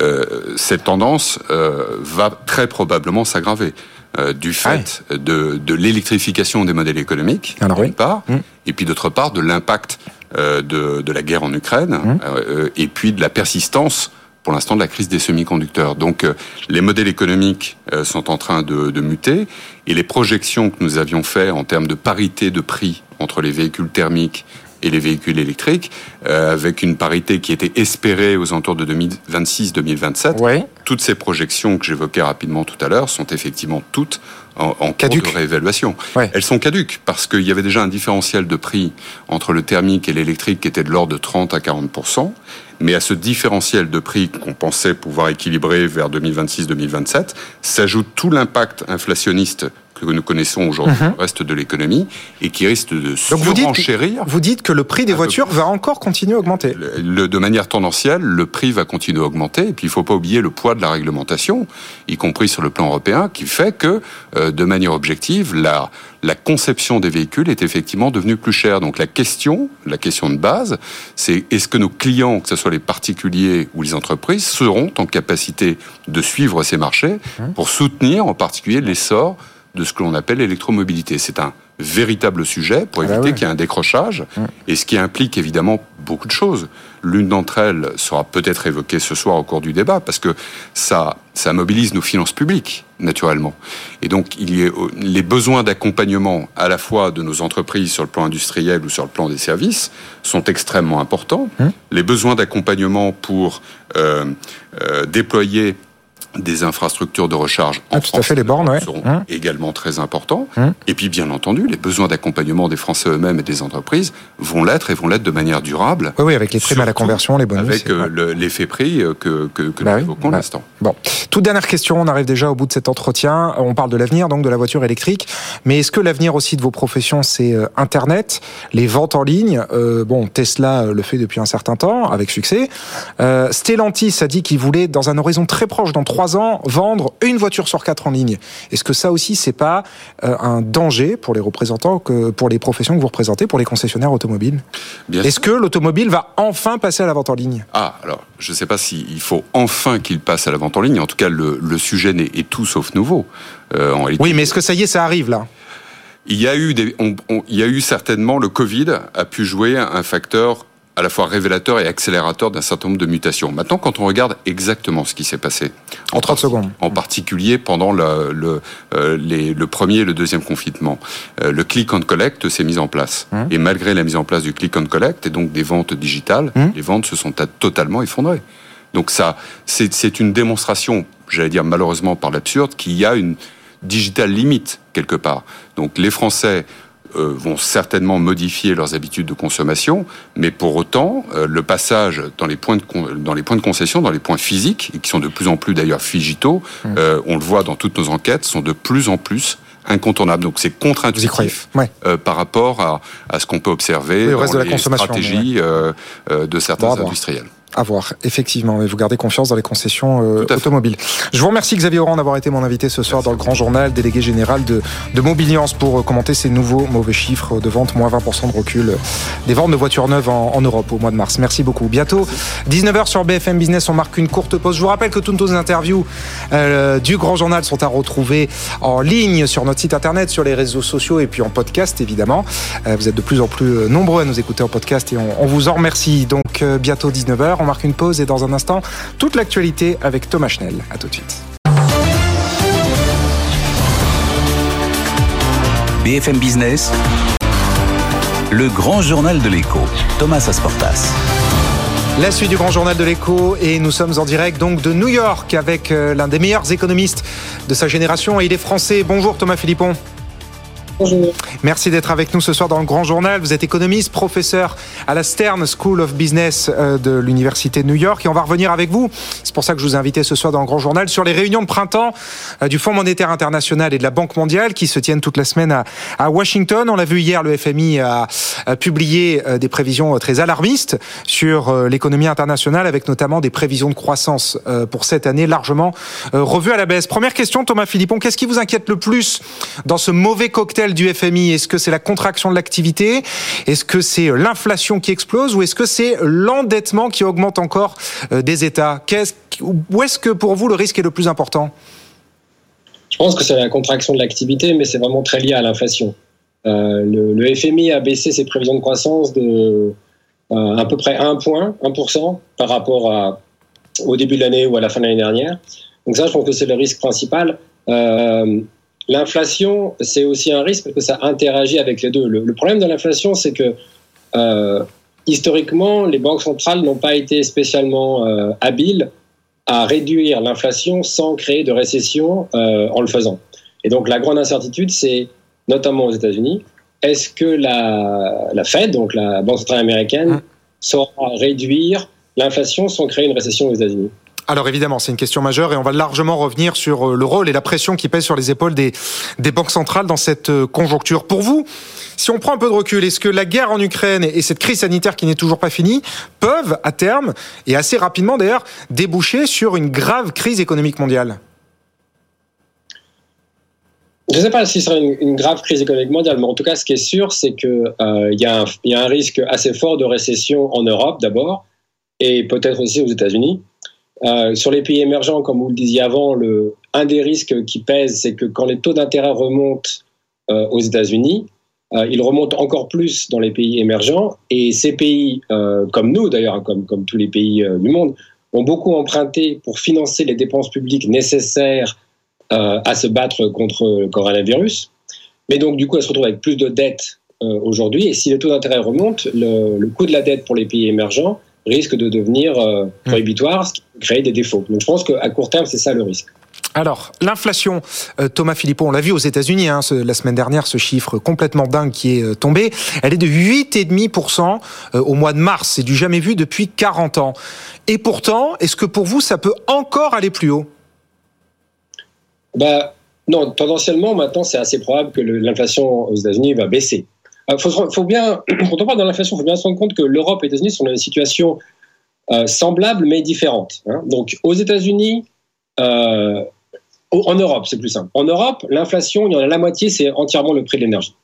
euh, cette tendance euh, va très probablement s'aggraver. Euh, du fait de, de l'électrification des modèles économiques, d'une part, mmh. et puis d'autre part de l'impact euh, de, de, la guerre en Ukraine, mmh. euh, et puis de la persistance pour l'instant de la crise des semi-conducteurs. Donc les modèles économiques sont en train de, de, muter et les projections que nous avions faites en termes de parité de prix entre les véhicules thermiques et les véhicules électriques, euh, avec une parité qui était espérée aux alentours de 2026-2027. Ouais. Toutes ces projections que j'évoquais rapidement tout à l'heure sont effectivement toutes en, en cours de réévaluation. Ouais. Elles sont caduques parce qu'il y avait déjà un différentiel de prix entre le thermique et l'électrique qui était de l'ordre de 30 à 40% mais à ce différentiel de prix qu'on pensait pouvoir équilibrer vers 2026-2027 s'ajoute tout l'impact inflationniste que nous connaissons aujourd'hui le reste de l'économie et qui risque de surenchérir. Vous, vous dites que le prix des voitures va encore continuer à augmenter. Le, de manière tendancielle, le prix va continuer à augmenter. Et puis il ne faut pas oublier le poids de la réglementation, y compris sur le plan européen, qui fait que, euh, de manière objective, la, la conception des véhicules est effectivement devenue plus chère. Donc la question, la question de base, c'est est-ce que nos clients, que ce soit les particuliers ou les entreprises, seront en capacité de suivre ces marchés mmh. pour soutenir en particulier l'essor de ce que l'on appelle l'électromobilité. C'est un véritable sujet pour ah bah éviter qu'il y ait un décrochage, mmh. et ce qui implique évidemment beaucoup de choses. L'une d'entre elles sera peut-être évoquée ce soir au cours du débat, parce que ça, ça mobilise nos finances publiques, naturellement. Et donc, il y a les besoins d'accompagnement à la fois de nos entreprises sur le plan industriel ou sur le plan des services sont extrêmement importants. Mmh. Les besoins d'accompagnement pour euh, euh, déployer des infrastructures de recharge en ah, tout à fait, les bornes seront hein également très importants. Hein et puis, bien entendu, les besoins d'accompagnement des Français eux-mêmes et des entreprises vont l'être et vont l'être de manière durable. Oui, oui avec les primes à la conversion, les bonus. Avec euh, l'effet prix euh, que, que, que bah nous évoquons bah. l'instant. Bon, toute dernière question, on arrive déjà au bout de cet entretien. On parle de l'avenir, donc de la voiture électrique. Mais est-ce que l'avenir aussi de vos professions, c'est euh, Internet, les ventes en ligne? Bon, Tesla le fait depuis un certain temps, avec succès. Stellantis a dit qu'il voulait, dans un horizon très proche, dans trois ans, vendre une voiture sur quatre en ligne. Est-ce que ça aussi, c'est pas euh, un danger pour les représentants, que, pour les professions que vous représentez, pour les concessionnaires automobiles? Est-ce que l'automobile va enfin passer à la vente en ligne? Ah, alors, je ne sais pas s'il faut enfin qu'il passe à la vente en ligne. En tout cas, le, sujet est, tout sauf nouveau. Euh, oui, mais est-ce que ça y est, ça arrive là? Il y a eu des, il y a eu certainement le Covid a pu jouer un facteur à la fois révélateur et accélérateur d'un certain nombre de mutations. Maintenant, quand on regarde exactement ce qui s'est passé, en 30 secondes, en particulier pendant le, le, euh, le premier et le deuxième confinement, euh, le click and collect s'est mis en place. Hum. Et malgré la mise en place du click and collect et donc des ventes digitales, hum. les ventes se sont totalement effondrées. Donc ça, c'est une démonstration, j'allais dire malheureusement par l'absurde, qu'il y a une digital limite quelque part. Donc les Français euh, vont certainement modifier leurs habitudes de consommation, mais pour autant, euh, le passage dans les points de dans les points de concession, dans les points physiques, et qui sont de plus en plus d'ailleurs figitaux, mmh. euh, on le voit dans toutes nos enquêtes, sont de plus en plus incontournables. Donc c'est contre-intuitif par rapport à, à ce qu'on peut observer dans les stratégies de certains industriels. À voir, effectivement. Et vous gardez confiance dans les concessions euh, automobiles. Je vous remercie Xavier Oran d'avoir été mon invité ce soir dans le Grand Journal, délégué général de, de Mobiliance pour euh, commenter ces nouveaux mauvais chiffres de vente, moins 20% de recul des ventes de voitures neuves en, Europe au mois de mars. Merci beaucoup. Bientôt, 19h sur BFM Business, on marque une courte pause. Je vous rappelle que toutes nos interviews euh, du Grand Journal sont à retrouver en ligne sur notre site internet, sur les réseaux sociaux et puis en podcast évidemment. vous êtes de plus en plus nombreux à nous écouter en podcast et on, on vous en remercie. Donc bientôt 19h on marque une pause et dans un instant, toute l'actualité avec Thomas Schnell. A tout de suite. BFM Business, le grand journal de l'écho, Thomas Asportas. La suite du grand journal de l'écho et nous sommes en direct donc de New York avec euh, l'un des meilleurs économistes de sa génération et il est français. Bonjour Thomas Philippon. Merci d'être avec nous ce soir dans le Grand Journal. Vous êtes économiste, professeur à la Stern School of Business euh, de l'Université de New York et on va revenir avec vous. C'est pour ça que je vous ai invité ce soir dans le Grand Journal sur les réunions de printemps euh, du Fonds monétaire international et de la Banque mondiale qui se tiennent toute la semaine à, Washington. On l'a vu hier, le FMI a, publié euh, des prévisions très alarmistes sur l'économie internationale avec notamment des prévisions de croissance pour cette année largement revues à la baisse. Première question, Thomas Philippon, qu'est-ce qui vous inquiète le plus dans ce mauvais cocktail du FMI Est-ce que c'est la contraction de l'activité? Est-ce que c'est l'inflation qui explose ou est-ce que c'est l'endettement qui augmente encore euh, des États? Où est-ce que pour vous le risque est le plus important? Je pense que c'est la contraction de l'activité, mais c'est vraiment très lié à l'inflation. Euh, le, FMI a baissé ses prévisions de croissance de euh, à peu près 1 point, 1% par rapport au début de l'année ou à la fin de l'année dernière. Donc ça, je pense que c'est le risque principal. L'inflation, c'est aussi un risque parce que ça interagit avec les deux. Le, problème de l'inflation, c'est que euh, historiquement, les banques centrales n'ont pas été spécialement euh, habiles à réduire l'inflation sans créer de récession euh, en le faisant. Et donc la grande incertitude, c'est notamment aux États-Unis, est-ce que la, la, Fed, donc la Banque centrale américaine, mmh. saura réduire l'inflation sans créer une récession aux États-Unis? Alors évidemment, c'est une question majeure et on va largement revenir sur le rôle et la pression qui pèse sur les épaules des, banques centrales dans cette conjoncture. Pour vous, si on prend un peu de recul, est-ce que la guerre en Ukraine et cette crise sanitaire qui n'est toujours pas finie peuvent, à terme, et assez rapidement d'ailleurs, déboucher sur une grave crise économique mondiale? Je ne sais pas si ce sera une, grave crise économique mondiale, mais en tout cas, ce qui est sûr, c'est qu'il euh, y, a un risque assez fort de récession en Europe d'abord, et peut-être aussi aux États-Unis. Euh, sur les pays émergents, comme vous le disiez avant, le, un des risques qui pèse, c'est que quand les taux d'intérêt remontent euh, aux États-Unis, euh, ils remontent encore plus dans les pays émergents. Et ces pays, comme nous d'ailleurs, hein, comme, comme tous les pays du monde, ont beaucoup emprunté pour financer les dépenses publiques nécessaires à se battre contre le coronavirus. Mais donc, du coup, elles se retrouvent avec plus de dettes aujourd'hui. Et si les taux d'intérêt remontent, le, coût de la dette pour les pays émergents risque de devenir mmh. prohibitoire, ce qui crée des défauts. Donc, je pense qu'à court terme, c'est ça le risque. Alors, l'inflation, euh, Thomas Philippot, on l'a vu aux États-Unis hein, la semaine dernière, ce chiffre complètement dingue qui est euh, tombé. Elle est de 8,5% euh, au mois de mars. C'est du jamais vu depuis 40 ans. Et pourtant, est-ce que pour vous, ça peut encore aller plus haut? Bah, Non, tendanciellement, maintenant, c'est assez probable que l'inflation aux États-Unis va baisser. Il faut, bien, quand on parle de l'inflation, il faut bien se rendre compte que l'Europe et les États-Unis sont dans une situation semblable mais différente. Hein. Donc, aux États-Unis, en Europe, c'est plus simple. En Europe, l'inflation, il y en a la moitié, c'est entièrement le prix de l'énergie.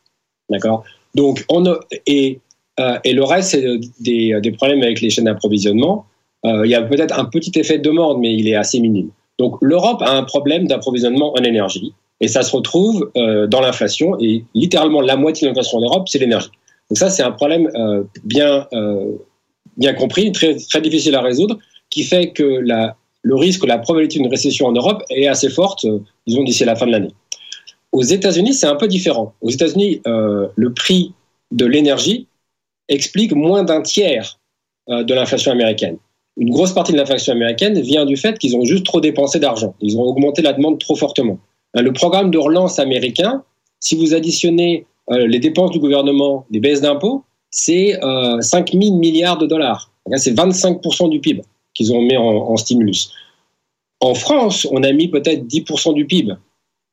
D'accord? Donc, euh, et le reste, c'est des, des, problèmes avec les chaînes d'approvisionnement. Euh, il y a peut-être un petit effet de demande, mais il est assez minime. Donc, l'Europe a un problème d'approvisionnement en énergie. Et ça se retrouve euh, dans l'inflation. Et littéralement, la moitié de l'inflation en Europe, c'est l'énergie. Donc, ça, c'est un problème euh, bien, euh, bien compris, très, très difficile à résoudre, qui fait que le risque, la probabilité d'une récession en Europe est assez forte, disons, d'ici la fin de l'année. Aux États-Unis, c'est un peu différent. Aux États-Unis, le prix de l'énergie explique moins d'un tiers de l'inflation américaine. Une grosse partie de l'inflation américaine vient du fait qu'ils ont juste trop dépensé d'argent. Ils ont augmenté la demande trop fortement. Le programme de relance américain, si vous additionnez les dépenses du gouvernement, les baisses d'impôts, c'est 5 000 milliards de dollars. C'est 25% du PIB qu'ils ont mis en, stimulus. En France, on a mis peut-être 10% du PIB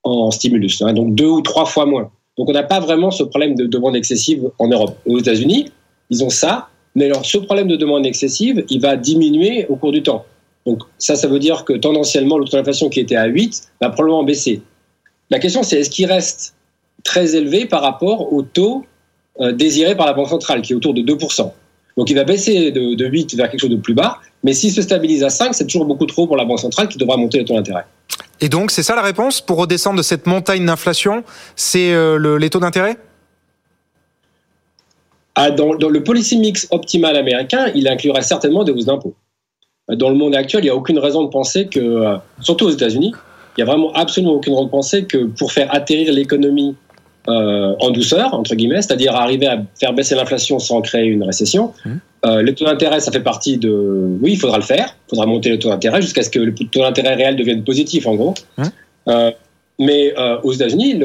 en stimulus, hein, donc deux ou trois fois moins. Donc on n'a pas vraiment ce problème de demande excessive en Europe. Aux États-Unis, ils ont ça, mais alors ce problème de demande excessive, il va diminuer au cours du temps. Donc ça, ça veut dire que tendanciellement, d'inflation qui était à 8 va probablement baisser. La question, c'est est-ce qu'il reste très élevé par rapport au taux euh, désiré par la Banque centrale, qui est autour de 2%. Donc il va baisser de, de 8 vers quelque chose de plus bas, mais s'il se stabilise à 5, c'est toujours beaucoup trop pour la Banque centrale qui devra monter les taux d'intérêt. Et donc, c'est ça la réponse pour redescendre de cette montagne d'inflation? C'est euh, les taux d'intérêt? Ah, dans, le policy mix optimal américain, il inclurait certainement des hausses d'impôts. Dans le monde actuel, il n'y a aucune raison de penser que, euh, surtout aux États-Unis, il n'y a vraiment absolument aucune raison de penser que pour faire atterrir l'économie euh, en douceur, entre guillemets, c'est-à-dire arriver à faire baisser l'inflation sans créer une récession. Mmh. Euh, les taux d'intérêt, ça fait partie de... Oui, il faudra le faire, il faudra monter les taux d'intérêt jusqu'à ce que le taux d'intérêt réel devienne positif, en gros. Mmh. Euh, mais aux États-Unis,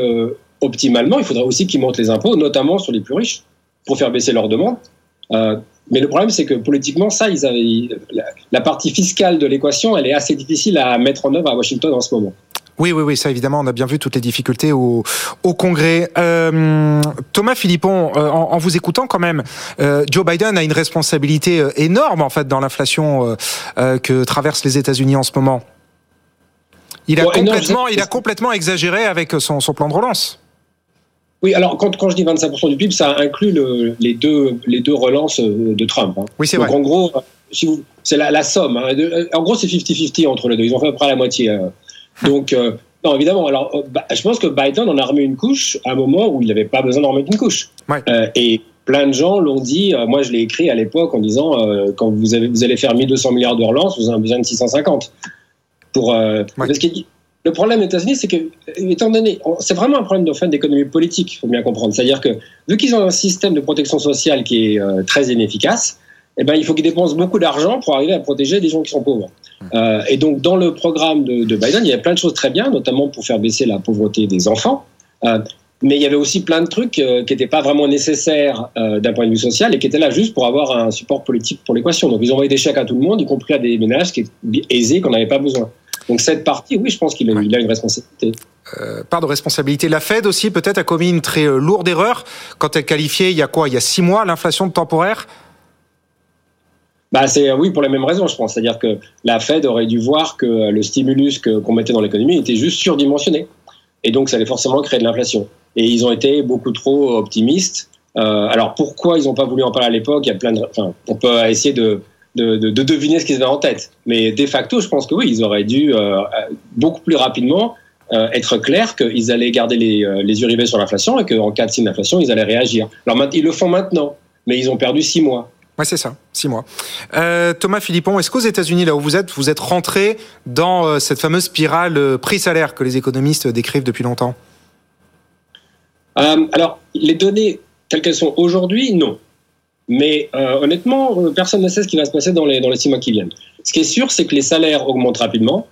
optimalement, il faudra aussi qu'ils montent les impôts, notamment sur les plus riches, pour faire baisser leurs demandes. Mais le problème, c'est que politiquement, ça, ils avaient, la, la partie fiscale de l'équation, elle est assez difficile à mettre en œuvre à Washington en ce moment. Oui, oui, oui, ça évidemment, on a bien vu toutes les difficultés au, au Congrès. Euh, Thomas Philippon, euh, en, en, vous écoutant quand même, euh, Joe Biden a une responsabilité énorme en fait dans l'inflation euh, que traversent les États-Unis en ce moment. Il a, complètement, il a complètement exagéré avec son, son plan de relance. Oui, alors quand, quand je dis 25% du PIB, ça inclut le, les, deux, les deux relances de Trump. Hein. Oui, c'est vrai. Donc en gros, si c'est la, la, somme. Hein. En gros, c'est 50-50 entre les deux. Ils ont fait à peu près la moitié. Donc, euh, non, évidemment. Alors, euh, bah, je pense que Biden en a remis une couche à un moment où il n'avait pas besoin d'en remettre une couche. Euh, et plein de gens l'ont dit. moi, je l'ai écrit à l'époque en disant quand vous, avez, vous allez faire 1200 milliards de relance, vous avez besoin de 650. Pour, le problème des États-Unis, c'est que, étant donné, c'est vraiment un problème de d'économie politique, il faut bien comprendre. C'est-à-dire que, vu qu'ils ont un système de protection sociale qui est très inefficace, eh ben, il faut qu'ils dépensent beaucoup d'argent pour arriver à protéger des gens qui sont pauvres. Euh, et donc, dans le programme de, de, Biden, il y a plein de choses très bien, notamment pour faire baisser la pauvreté des enfants. Euh, Mais il y avait aussi plein de trucs qui n'étaient pas vraiment nécessaires d'un point de vue social et qui étaient là juste pour avoir un support politique pour l'équation. Donc ils envoyé des chèques à tout le monde, y compris à des ménages qui étaient aisés, qu'on n'avait pas besoin. Donc cette partie, oui, je pense qu'il a, une responsabilité. Euh, part de responsabilité. La Fed aussi peut-être a commis une très euh, lourde erreur quand elle qualifiait il y a quoi? Il y a six mois l'inflation de temporaire? Bah c'est oui pour les mêmes raisons, je pense. C'est-à-dire que la Fed aurait dû voir que le stimulus qu'on mettait dans l'économie était juste surdimensionné, et donc ça allait forcément créer de l'inflation. Et ils ont été beaucoup trop optimistes. Euh, alors pourquoi ils n'ont pas voulu en parler à l'époque? Il y a plein de, enfin, on peut essayer de de, de, deviner ce qu'ils avaient en tête. Mais de facto, je pense que oui, ils auraient dû euh, beaucoup plus rapidement euh, être clairs qu'ils allaient garder les, euh, les yeux rivés sur l'inflation et qu'en cas de signe d'inflation, ils allaient réagir. Alors ils le font maintenant, mais ils ont perdu six mois. Oui, c'est ça, six mois. Thomas Philippon, est-ce qu'aux États-Unis, là où vous êtes, vous êtes rentré dans cette fameuse spirale prix-salaire que les économistes décrivent depuis longtemps? Alors, les données telles qu'elles sont aujourd'hui, non. Mais euh, honnêtement, euh, personne ne sait ce qui va se passer dans les, dans les six mois qui viennent. Ce qui est sûr, c'est que les salaires augmentent rapidement,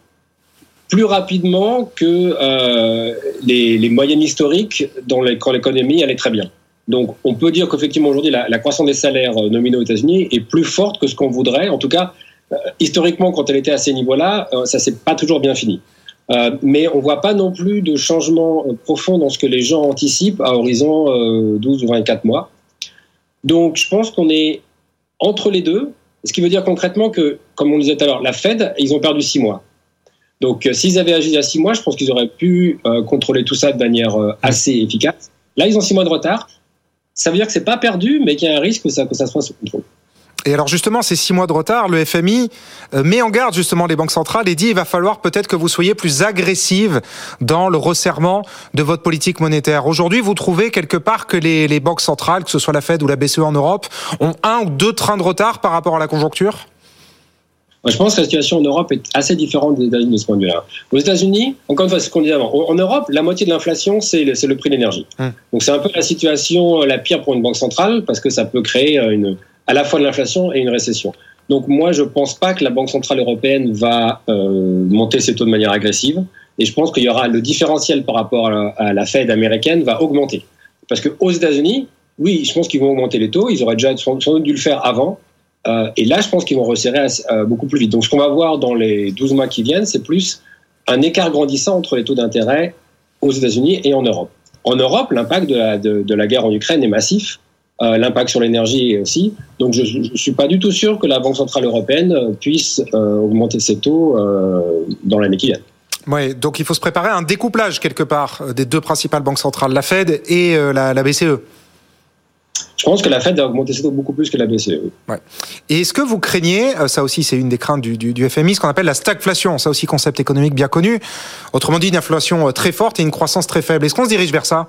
plus rapidement que euh, les, les, moyennes historiques dans les, quand l'économie allait très bien. Donc on peut dire qu'effectivement aujourd'hui, la, la, croissance des salaires euh, nominaux aux États-Unis est plus forte que ce qu'on voudrait. En tout cas, euh, historiquement, quand elle était à ces niveaux-là, ça s'est pas toujours bien fini. mais on voit pas non plus de changement profond dans ce que les gens anticipent à horizon 12 ou 24 mois. Donc, je pense qu'on est entre les deux, ce qui veut dire concrètement que, comme on le disait tout à l'heure, la Fed, ils ont perdu six mois. Donc, euh, s'ils avaient agi il y a six mois, je pense qu'ils auraient pu euh, contrôler tout ça de manière euh, assez efficace. Là, ils ont six mois de retard. Ça veut dire que c'est pas perdu, mais qu'il y a un risque que ça, que ça soit sous contrôle. Et alors justement, ces six mois de retard, le FMI euh, met en garde justement les banques centrales et dit il va falloir peut-être que vous soyez plus agressive dans le resserrement de votre politique monétaire. Aujourd'hui, vous trouvez quelque part que les, les, banques centrales, que ce soit la Fed ou la BCE en Europe, ont un ou deux trains de retard par rapport à la conjoncture? Je pense que la situation en Europe est assez différente des États-Unis de ce point de vue-là. Aux États-Unis, encore une fois, c'est ce qu'on disait avant. En Europe, la moitié de l'inflation, c'est le, le, prix de l'énergie. Hum. Donc c'est un peu la situation la pire pour une banque centrale parce que ça peut créer une, à la fois de l'inflation et une récession. Donc moi, je ne pense pas que la Banque centrale européenne va euh, monter ses taux de manière agressive. Et je pense qu'il y aura le différentiel par rapport à la, Fed américaine va augmenter. Parce qu'aux États-Unis, oui, je pense qu'ils vont augmenter les taux. Ils auraient déjà sans, doute dû le faire avant. Euh, et là, je pense qu'ils vont resserrer euh, beaucoup plus vite. Donc ce qu'on va voir dans les 12 mois qui viennent, c'est plus un écart grandissant entre les taux d'intérêt aux États-Unis et en Europe. En Europe, l'impact de la, de, de la guerre en Ukraine est massif. Euh, l'impact sur l'énergie aussi. Donc je ne suis pas du tout sûr que la Banque Centrale Européenne euh, puisse euh, augmenter ses taux dans l'année qui vient. Oui, donc il faut se préparer à un découplage quelque part des deux principales banques centrales, la Fed et la, BCE. Je pense que la Fed a augmenté ses taux beaucoup plus que la BCE. Ouais. Et est-ce que vous craignez, ça aussi c'est une des craintes du, du, du FMI, ce qu'on appelle la stagflation, ça aussi concept économique bien connu, autrement dit une inflation très forte et une croissance très faible. Est-ce qu'on se dirige vers ça?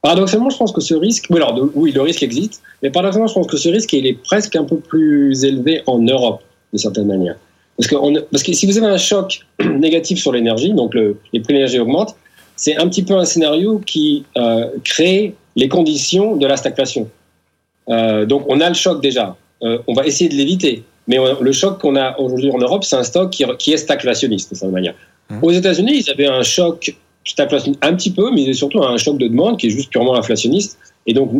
Paradoxalement, je pense que ce risque, oui, alors, oui, le risque existe, mais paradoxalement, je pense que ce risque, il est presque un peu plus élevé en Europe, d'une certaine manière. Parce que, parce que si vous avez un choc négatif sur l'énergie, donc le, les prix de l'énergie augmentent, c'est un petit peu un scénario qui euh, crée les conditions de la stagflation. Euh, donc on a le choc déjà, euh, on va essayer de l'éviter, mais le choc qu'on a aujourd'hui en Europe, c'est un stock qui, qui est stagflationniste, de cette manière. Mmh. Aux États-Unis, ils avaient un choc un petit peu, mais surtout un choc de demande qui est juste purement inflationniste. Et donc,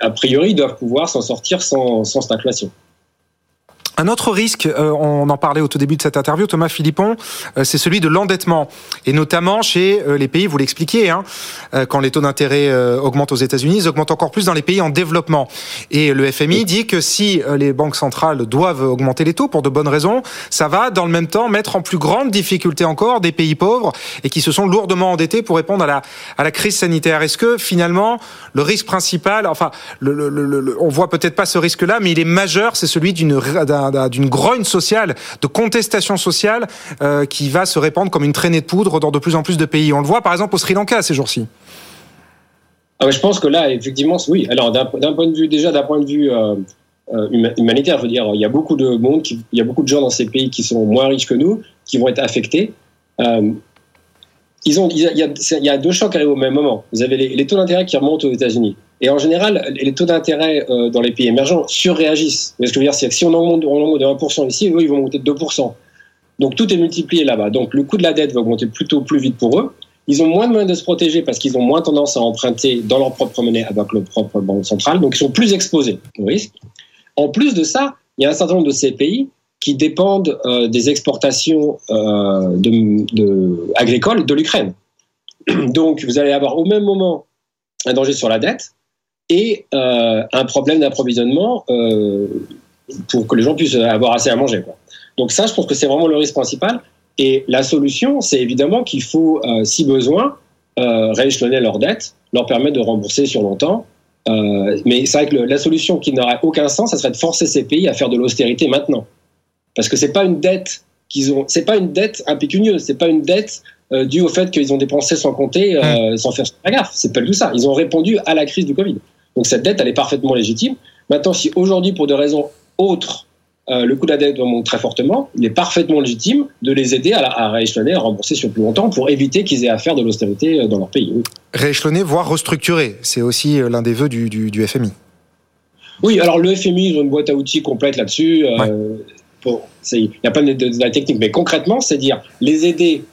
a priori, ils doivent pouvoir s'en sortir sans, sans. Un autre risque, euh, on en parlait au tout début de cette interview, Thomas Philippon, euh, c'est celui de l'endettement. Et notamment chez euh, les pays, vous l'expliquiez, hein, quand les taux d'intérêt augmentent aux États-Unis, ils augmentent encore plus dans les pays en développement. Et le FMI dit que si les banques centrales doivent augmenter les taux pour de bonnes raisons, ça va dans le même temps mettre en plus grande difficulté encore des pays pauvres et qui se sont lourdement endettés pour répondre à la, à la crise sanitaire. Est-ce que finalement, le risque principal, enfin, le, le, le, on voit peut-être pas ce risque-là, mais il est majeur, c'est celui d'une d'une grogne sociale, de contestation sociale euh, qui va se répandre comme une traînée de poudre dans de plus en plus de pays. On le voit par exemple au Sri Lanka ces jours-ci. Ah je pense que là, effectivement, oui. Alors d'un point de vue déjà, d'un point de vue euh, euh, humanitaire, je veux dire, il y a beaucoup de monde, il y a beaucoup de gens dans ces pays qui sont moins riches que nous, qui vont être affectés. ils ont, il y, a, deux chocs qui arrivent au même moment. Vous avez les taux d'intérêt qui remontent aux États-Unis. Et en général, les taux d'intérêt euh, dans les pays émergents surréagissent. Mais ce que je veux dire, c'est que si on augmente, on de 1% ici, eux, ils vont monter de 2%. Donc tout est multiplié là-bas. Donc le coût de la dette va augmenter plutôt plus vite pour eux. ils ont moins de moyens de se protéger parce qu'ils ont moins tendance à emprunter dans leur propre monnaie avec leur propre banque centrale, donc ils sont plus exposés au risque. En plus de ça, il y a un certain nombre de ces pays qui dépendent euh, des exportations euh, agricoles de l'Ukraine. Donc vous allez avoir au même moment un danger sur la dette et euh, un problème d'approvisionnement pour que les gens puissent avoir assez à manger. Donc ça, je pense que c'est vraiment le risque principal. Et la solution, c'est évidemment qu'il faut, si besoin, rééchelonner leurs dettes, leur permettre de rembourser sur longtemps. mais c'est vrai que la solution qui n'aurait aucun sens, ça serait de forcer ces pays à faire de l'austérité maintenant parce que c'est pas une dette qu'ils ont, c'est pas une dette impécunieuse, c'est pas une dette euh, due au fait qu'ils ont dépensé sans compter, euh, sans faire la gaffe. C'est pas tout ça. Ils ont répondu à la crise du Covid. Donc cette dette, elle est parfaitement légitime. Maintenant, si aujourd'hui, pour des raisons autres, euh, le coût de la dette monte très fortement, il est parfaitement légitime de les aider à, à rééchelonner, à rembourser sur plus longtemps pour éviter qu'ils aient à faire de l'austérité dans leur pays. Rééchelonner, voire restructurer, c'est aussi l'un des vœux du, du, FMI. Oui, alors le FMI, ils ont une boîte à outils complète là-dessus il y a pas de, de, technique, mais concrètement, c'est dire les aider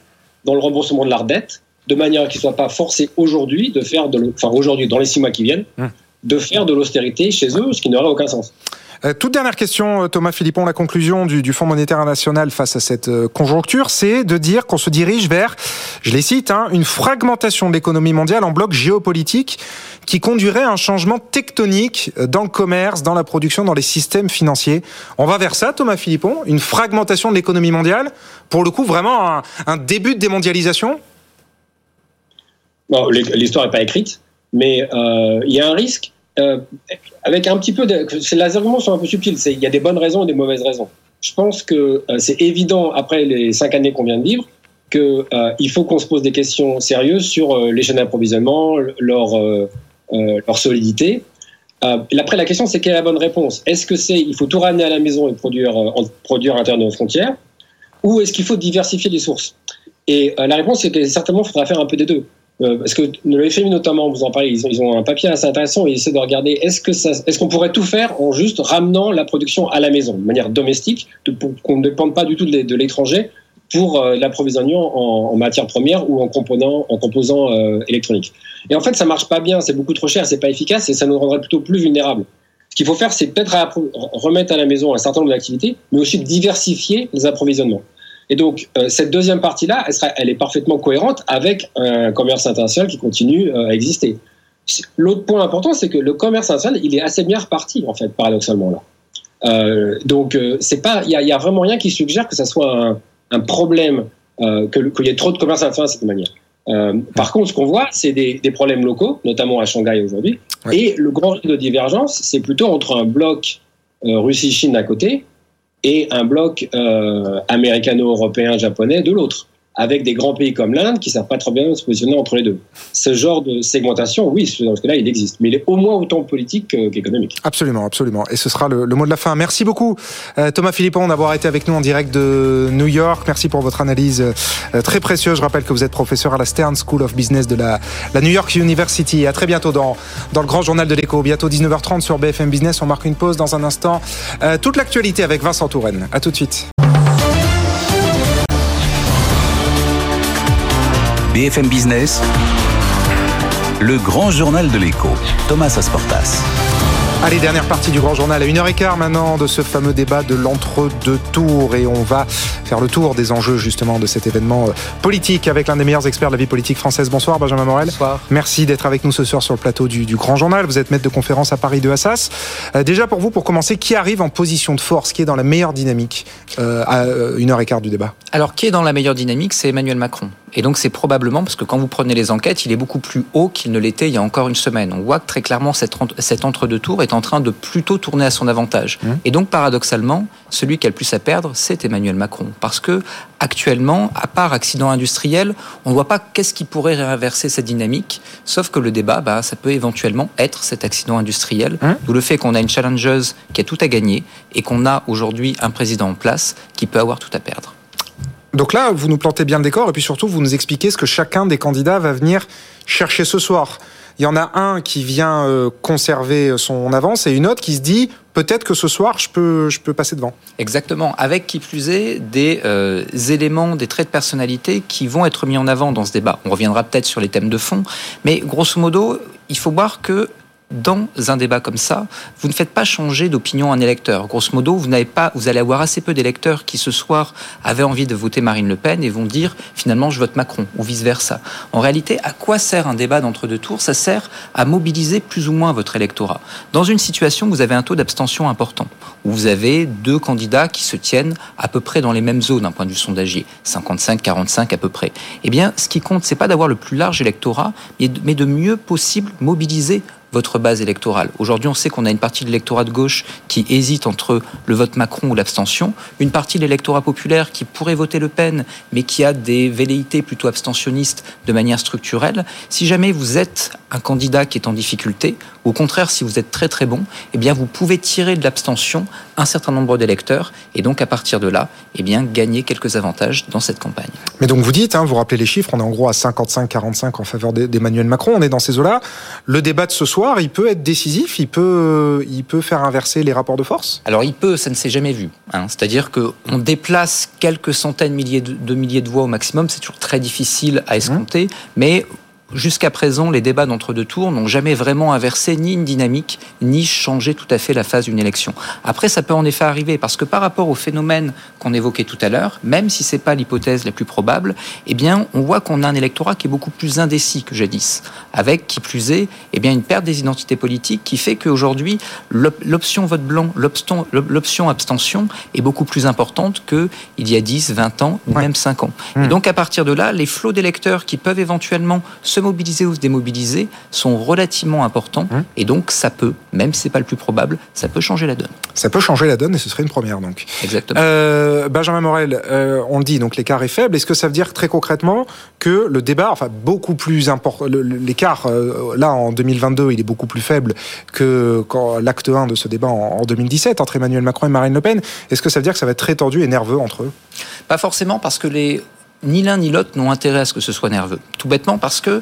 dans le remboursement de leur dette, de manière qu'ils ne soient pas forcés aujourd'hui de faire de, enfin aujourd'hui, dans les six mois qui viennent, hum. De faire de l'austérité chez eux, ce qui n'aurait aucun sens. Euh, toute dernière question, euh, Thomas Philippon. La conclusion du, Fonds monétaire international face à cette euh, conjoncture, c'est de dire qu'on se dirige vers, je les cite, hein, une fragmentation de l'économie mondiale en blocs géopolitiques qui conduirait à un changement tectonique dans le commerce, dans la production, dans les systèmes financiers. On va vers ça, Thomas Philippon Une fragmentation de l'économie mondiale Pour le coup, vraiment un, début de démondialisation? L'histoire n'est pas écrite, mais il y a un risque euh, avec un petit peu de. Les arguments sont un peu subtils. Il y a des bonnes raisons et des mauvaises raisons. Je pense que euh, c'est évident, après les cinq années qu'on vient de vivre, qu'il euh, faut qu'on se pose des questions sérieuses sur les chaînes d'approvisionnement, leur, leur solidité. après, la question, c'est quelle est la bonne réponse? Est-ce que c'est il faut tout ramener à la maison et produire, produire à nos frontières? Ou est-ce qu'il faut diversifier les sources? Et la réponse, c'est que certainement, il faudra faire un peu des deux. Euh, parce que le FMI notamment, vous en parlez, ils ont, un papier assez intéressant, ils essaient de regarder est-ce qu'on pourrait tout faire en juste ramenant la production à la maison, de manière domestique, pour qu'on ne dépende pas du tout de l'étranger pour euh, l'approvisionnement en, matières premières ou en composants, en composants euh, électroniques. Et en fait, ça marche pas bien, c'est beaucoup trop cher, c'est pas efficace et ça nous rendrait plutôt plus vulnérables. Ce qu'il faut faire, c'est peut-être remettre à la maison un certain nombre d'activités, mais aussi diversifier les approvisionnements. Et donc, euh, cette deuxième partie-là, elle, elle, est parfaitement cohérente avec un commerce international qui continue euh, à exister. L'autre point important, c'est que le commerce international, il est assez bien reparti, en fait, paradoxalement, là. Euh, donc, c'est pas, il n'y a, vraiment rien qui suggère que ça soit un, problème, qu'il y ait trop de commerce international de cette manière. par contre, ce qu'on voit, c'est des, problèmes locaux, notamment à Shanghai aujourd'hui. Et le grand risque de divergence, c'est plutôt entre un bloc Russie-Chine d'un côté et un bloc euh, américano-européen japonais de l'autre avec des grands pays comme l'Inde qui ne savent pas trop bien se positionner entre les deux. Ce genre de segmentation, oui, dans ce cas-là, il existe, mais il est au moins autant politique qu'économique. Absolument, absolument. Et ce sera le, mot de la fin. Merci beaucoup, euh, Thomas Philippon, d'avoir été avec nous en direct de New York. Merci pour votre analyse euh, très précieuse. Je rappelle que vous êtes professeur à la Stern School of Business de la, New York University. À très bientôt dans, dans le grand journal de l'écho. Bientôt 19h30 sur BFM Business. On marque une pause dans un instant. Euh, toute l'actualité avec Vincent Touraine. À tout de suite. BFM Business, le grand journal de l'écho, Thomas Asportas. Allez, dernière partie du grand journal à 1h15 maintenant de ce fameux débat de l'entre-deux tours et on va faire le tour des enjeux justement de cet événement euh, politique avec l'un des meilleurs experts de la vie politique française. Bonsoir Benjamin Morel. Bonsoir. Merci d'être avec nous ce soir sur le plateau du, grand journal. Vous êtes maître de conférence à Paris de Assas. Euh, déjà pour vous, pour commencer, qui arrive en position de force, qui est dans la meilleure dynamique euh, à 1h15 du débat? Alors qui est dans la meilleure dynamique, c'est Emmanuel Macron. Et donc c'est probablement parce que quand vous prenez les enquêtes, il est beaucoup plus haut qu'il ne l'était il y a encore une semaine. On voit que très clairement cet, entre-deux tours est en train de plutôt tourner à son avantage. Mmh. Et donc paradoxalement, celui qui a le plus à perdre, c'est Emmanuel Macron. Parce que actuellement, à part accident industriel, on ne voit pas qu'est-ce qui pourrait réinverser cette dynamique. Sauf que le débat, bah, ça peut éventuellement être cet accident industriel. Mmh. D'où le fait qu'on a une challengeuse qui a tout à gagner et qu'on a aujourd'hui un président en place qui peut avoir tout à perdre. Donc là, vous nous plantez bien le décor et puis surtout, vous nous expliquez ce que chacun des candidats va venir chercher ce soir. Il y en a un qui vient euh, conserver son avance et une autre qui se dit peut-être que ce soir, je peux, je peux passer devant. Exactement. Avec qui plus est des euh, éléments, des traits de personnalité qui vont être mis en avant dans ce débat. On reviendra peut-être sur les thèmes de fond, mais grosso modo, il faut voir que dans un débat comme ça, vous ne faites pas changer d'opinion un électeur. Grosso modo, vous n'avez pas, vous allez avoir assez peu d'électeurs qui ce soir avaient envie de voter Marine Le Pen et vont dire finalement je vote Macron ou vice versa. En réalité, à quoi sert un débat d'entre-deux tours Ça sert à mobiliser plus ou moins votre électorat. Dans une situation où vous avez un taux d'abstention important, où vous avez deux candidats qui se tiennent à peu près dans les mêmes zones d'un point de vue sondagier, 55-45 à peu près. Eh bien, ce qui compte, c'est pas d'avoir le plus large électorat, mais de mieux possible mobiliser votre base électorale. Aujourd'hui, on sait qu'on a une partie de l'électorat de gauche qui hésite entre le vote Macron ou l'abstention, une partie de l'électorat populaire qui pourrait voter Le Pen, mais qui a des velléités plutôt abstentionnistes de manière structurelle. Si jamais vous êtes un candidat qui est en difficulté, ou au contraire, si vous êtes très très bon, eh bien, vous pouvez tirer de l'abstention un certain nombre d'électeurs, et donc à partir de là, eh bien, gagner quelques avantages dans cette campagne. Mais donc vous dites, hein, vous rappelez les chiffres, on est en gros à 55-45 en faveur d'Emmanuel Macron, on est dans ces eaux-là. Le débat de ce soir, il peut être décisif, il peut, il peut faire inverser les rapports de force? Alors il peut, ça ne s'est jamais vu. Hein. C'est-à-dire qu'on déplace quelques centaines milliers de, milliers de voix au maximum, c'est toujours très difficile à escompter, mmh. mais Jusqu'à présent, les débats d'entre-deux tours n'ont jamais vraiment inversé ni une dynamique, ni changé tout à fait la phase d'une élection. Après, ça peut en effet arriver, parce que par rapport au phénomène qu'on évoquait tout à l'heure, même si c'est pas l'hypothèse la plus probable, eh bien, on voit qu'on a un électorat qui est beaucoup plus indécis que jadis, avec, qui plus est, eh bien, une perte des identités politiques qui fait qu'aujourd'hui, l'option vote blanc, l'option abstention est beaucoup plus importante qu'il y a 10, 20 ans, ou même 5 ans. Et mmh. donc, à partir de là, les flots d'électeurs qui peuvent éventuellement se mobiliser ou se démobiliser sont relativement importants. Hum. Et donc, ça peut, même si c'est pas le plus probable, ça peut changer la donne. Ça peut changer la donne et ce serait une première, donc. Exactement. Euh, Benjamin Morel, euh, on le dit, donc l'écart est faible. Est-ce que ça veut dire très concrètement que le débat, enfin, beaucoup plus important, l'écart, euh, là, en 2022, il est beaucoup plus faible que quand l'acte 1 de ce débat en, 2017 entre Emmanuel Macron et Marine Le Pen? Est-ce que ça veut dire que ça va être très tendu et nerveux entre eux? Pas forcément, parce que les ni l'un ni l'autre n'ont intérêt à ce que ce soit nerveux. Tout bêtement parce que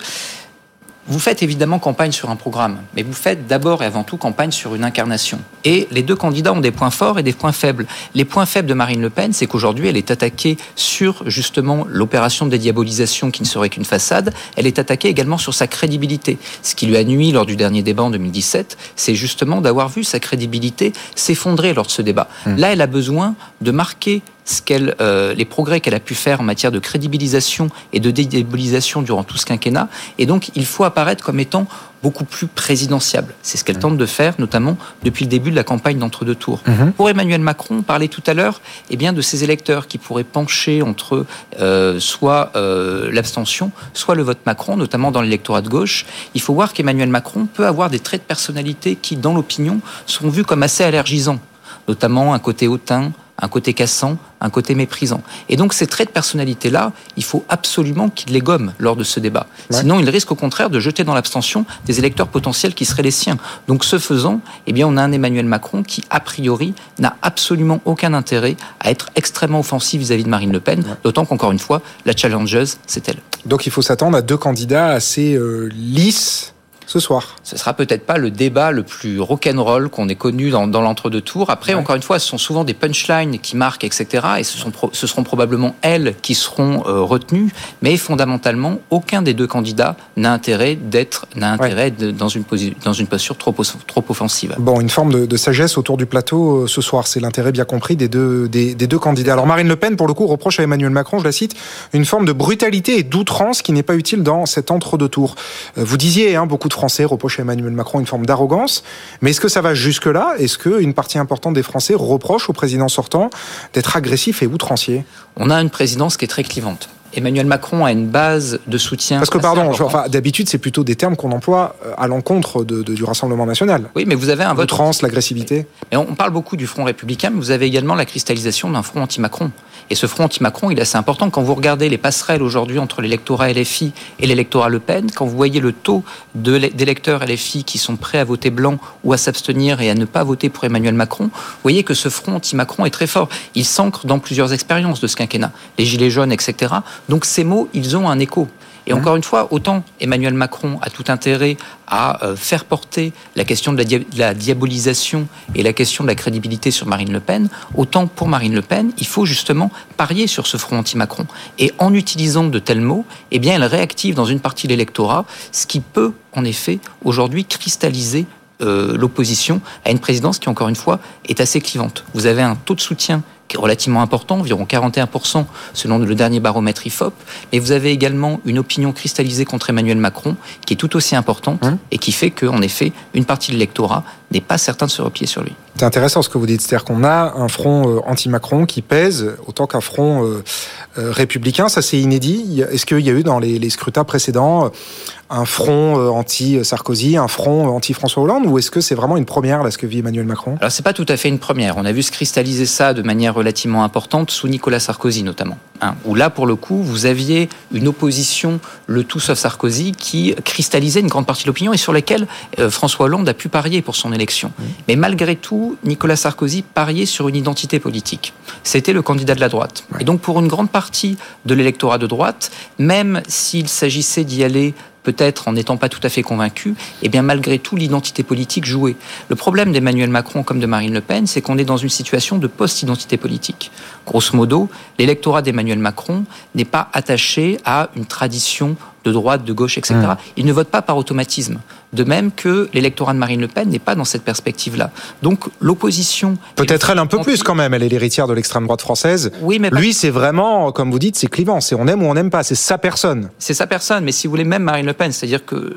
vous faites évidemment campagne sur un programme, mais vous faites d'abord et avant tout campagne sur une incarnation. Et les deux candidats ont des points forts et des points faibles. Les points faibles de Marine Le Pen, c'est qu'aujourd'hui, elle est attaquée sur justement l'opération de dédiabolisation qui ne serait qu'une façade. Elle est attaquée également sur sa crédibilité. Ce qui lui a nuit lors du dernier débat en 2017, c'est justement d'avoir vu sa crédibilité s'effondrer lors de ce débat. Mmh. Là, elle a besoin de marquer ce qu'elle, euh, les progrès qu'elle a pu faire en matière de crédibilisation et de dédiabolisation durant tout ce quinquennat. Et donc, il faut apparaître comme étant beaucoup plus présidentiable. C'est ce qu'elle tente de faire, notamment depuis le début de la campagne d'entre-deux tours. Mhm. Pour Emmanuel Macron, on parlait tout à l'heure eh bien, de ces électeurs qui pourraient pencher entre euh, soit euh, l'abstention, soit le vote Macron, notamment dans l'électorat de gauche. Il faut voir qu'Emmanuel Macron peut avoir des traits de personnalité qui, dans l'opinion, sont vus comme assez allergisants, notamment un côté hautain, un côté cassant, un côté méprisant. Et donc ces traits de personnalité-là, il faut absolument qu'il les gomme lors de ce débat. Sinon, il risque au contraire de jeter dans l'abstention des électeurs potentiels qui seraient les siens. Donc ce faisant, eh bien, on a un Emmanuel Macron qui, a priori, n'a absolument aucun intérêt à être extrêmement offensif vis-à-vis de Marine Le Pen, d'autant qu'encore une fois, la challengeuse, c'est elle. Donc il faut s'attendre à deux candidats assez euh, lisses ce soir. Ce sera peut-être pas le débat le plus rock'n'roll qu'on ait connu dans, l'entre-deux tours. Après, encore une fois, ce sont souvent des punchlines qui marquent, etc. Et ce, sont ce seront probablement elles qui seront euh, retenues. Mais fondamentalement, aucun des deux candidats n'a intérêt d'être, n'a intérêt dans une dans une posture trop, trop offensive. Bon, une forme de, sagesse autour du plateau euh, ce soir. C'est l'intérêt bien compris des deux, des, des deux candidats. Alors Marine Le Pen, pour le coup, reproche à Emmanuel Macron, je la cite, une forme de brutalité et d'outrance qui n'est pas utile dans cet entre-deux tours. Euh, vous disiez, hein, beaucoup de Français reprochent à Emmanuel Macron une forme d'arrogance. Mais est-ce que ça va jusque-là? Est-ce qu'une partie importante des Français reproche au président sortant d'être agressif et outrancier? On a une présidence qui est très clivante. Emmanuel Macron a une base de soutien. Parce que, pardon, enfin, d'habitude, c'est plutôt des termes qu'on emploie euh, à l'encontre de, du Rassemblement national. Oui, mais vous avez un vote. trans, l'agressivité. Mais on parle beaucoup du Front républicain, mais vous avez également la cristallisation d'un Front anti-Macron. Et ce Front anti-Macron, il est assez important. Quand vous regardez les passerelles aujourd'hui entre l'électorat LFI et l'électorat Le Pen, quand vous voyez le taux d'électeurs LFI qui sont prêts à voter blanc ou à s'abstenir et à ne pas voter pour Emmanuel Macron, vous voyez que ce Front anti-Macron est très fort. Il s'ancre dans plusieurs expériences de ce quinquennat. Les Gilets jaunes, etc. Donc ces mots, ils ont un écho. Et encore une fois, autant Emmanuel Macron a tout intérêt à euh, faire porter la question de la, diabolisation et la question de la crédibilité sur Marine Le Pen, autant pour Marine Le Pen, il faut justement parier sur ce front anti-Macron. Et en utilisant de tels mots, eh bien, elle réactive dans une partie de l'électorat, ce qui peut en effet aujourd'hui cristalliser euh, l'opposition à une présidence qui, encore une fois, est assez clivante. Vous avez un taux de soutien relativement important, environ 41% selon le dernier baromètre IFOP, mais vous avez également une opinion cristallisée contre Emmanuel Macron qui est tout aussi importante hein et qui fait qu'en effet, une partie de l'électorat n'est pas certain de se replier sur lui. C'est intéressant ce que vous dites, c'est-à-dire qu'on a un front euh, anti-Macron qui pèse autant qu'un front euh, républicain, ça c'est inédit. Est-ce qu'il y a eu dans les, les scrutins précédents un front euh, anti-Sarkozy, un front euh, anti-François Hollande, ou est-ce que c'est vraiment une première, là, ce que vit Emmanuel Macron? Alors, c'est pas tout à fait une première. On a vu se cristalliser ça de manière relativement importante sous Nicolas Sarkozy, notamment. Hein, où là, pour le coup, vous aviez une opposition, le tout sauf Sarkozy, qui cristallisait une grande partie de l'opinion et sur laquelle euh, François Hollande a pu parier pour son élection. Mais malgré tout, Nicolas Sarkozy pariait sur une identité politique. C'était le candidat de la droite. Et donc, pour une grande partie de l'électorat de droite, même s'il s'agissait d'y aller peut-être en n'étant pas tout à fait convaincu, eh bien malgré tout l'identité politique jouait. Le problème d'Emmanuel Macron comme de Marine Le Pen, c'est qu'on est dans une situation de post-identité politique. Grosso modo, l'électorat d'Emmanuel Macron n'est pas attaché à une tradition de droite, de gauche, etc. Mmh. Il ne vote pas par automatisme. De même que l'électorat de Marine Le Pen n'est pas dans cette perspective-là. Donc l'opposition. Peut-être elle un peu plus quand même. Elle est l'héritière de l'extrême droite française. Oui, mais lui, c'est vraiment, comme vous dites, c'est clivant. C'est on aime ou on n'aime pas. C'est sa personne. C'est sa personne. Mais si vous voulez, même Marine Le Pen, c'est-à-dire que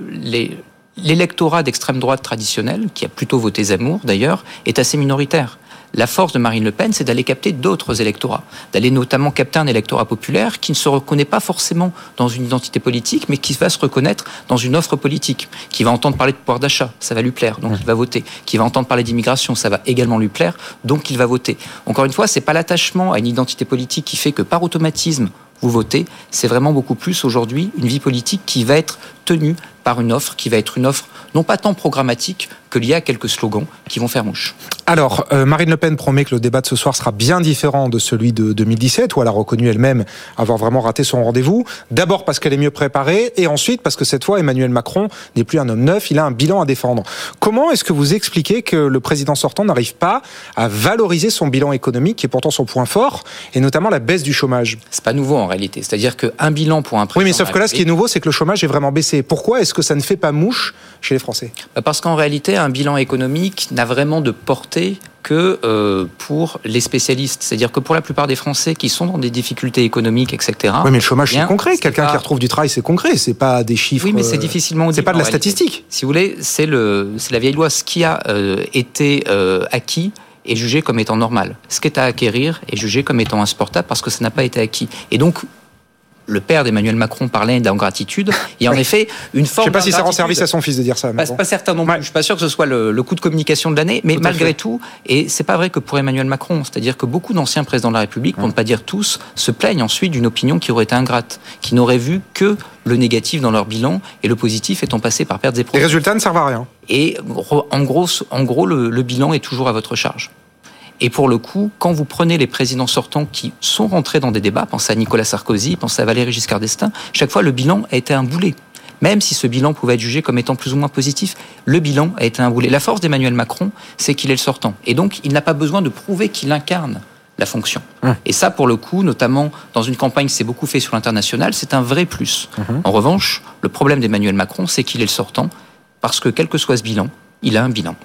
l'électorat d'extrême droite traditionnel, qui a plutôt voté Zemmour d'ailleurs, est assez minoritaire. La force de Marine Le Pen, c'est d'aller capter d'autres électorats, d'aller notamment capter un électorat populaire qui ne se reconnaît pas forcément dans une identité politique, mais qui va se reconnaître dans une offre politique, qui va entendre parler de pouvoir d'achat, ça va lui plaire, donc il va voter, qui va entendre parler d'immigration, ça va également lui plaire, donc il va voter. Encore une fois, c'est pas l'attachement à une identité politique qui fait que par automatisme vous votez, c'est vraiment beaucoup plus aujourd'hui une vie politique qui va être tenue par une offre qui va être une offre non pas tant programmatique qu'il y a quelques slogans qui vont faire mouche. Alors, euh, Marine Le Pen promet que le débat de ce soir sera bien différent de celui de 2017, où elle a reconnu elle-même avoir vraiment raté son rendez-vous. D'abord parce qu'elle est mieux préparée, et ensuite parce que cette fois, Emmanuel Macron n'est plus un homme neuf, il a un bilan à défendre. Comment est-ce que vous expliquez que le président sortant n'arrive pas à valoriser son bilan économique, qui est pourtant son point fort, et notamment la baisse du chômage? C'est pas nouveau en réalité. C'est-à-dire qu'un bilan pour un président... Oui, mais sauf que là, ce qui est nouveau, c'est que le chômage est vraiment baissé. Pourquoi est-ce que ça ne fait pas mouche chez les Français? Bah, Parce qu'en réalité, un bilan économique n'a vraiment de portée que euh, pour les spécialistes. C'est-à-dire que pour la plupart des Français qui sont dans des difficultés économiques, etc. Oui, mais le chômage, c'est concret. Quelqu'un qui retrouve du travail, c'est concret. C'est pas des chiffres. Oui, mais c'est euh, difficilement. C'est pas de la statistique. Si vous voulez, c'est le, c'est la vieille loi. Ce qui a euh, été acquis est jugé comme étant normal. Ce qui est à acquérir est jugé comme étant insupportable parce que ça n'a pas été acquis. Et donc, le père d'Emmanuel Macron parlait d'ingratitude. Il y a en effet une forme. Je ne sais pas si ça rend service à son fils de dire ça. Pas, pas certain non plus. Je suis pas sûr que ce soit le, coup de communication de l'année, mais malgré tout, et c'est pas vrai que pour Emmanuel Macron, c'est-à-dire que beaucoup d'anciens présidents de la République, pour ne pas dire tous, se plaignent ensuite d'une opinion qui aurait été ingrate, qui n'aurait vu que le négatif dans leur bilan et le positif étant passé par pertes et profits. Les résultats ne servent à rien. Et en gros, en gros le bilan est toujours à votre charge. Et pour le coup, quand vous prenez les présidents sortants qui sont rentrés dans des débats, pensez à Nicolas Sarkozy, pensez à Valéry Giscard d'Estaing, chaque fois le bilan a été un boulet. Même si ce bilan pouvait être jugé comme étant plus ou moins positif, le bilan a été un boulet. La force d'Emmanuel Macron, c'est qu'il est le sortant. Et donc, il n'a pas besoin de prouver qu'il incarne la fonction. Et ça, pour le coup, notamment dans une campagne qui s'est beaucoup fait sur l'international, c'est un vrai plus. Hum. En revanche, le problème d'Emmanuel Macron, c'est qu'il est le sortant, parce que quel que soit ce bilan, il a un bilan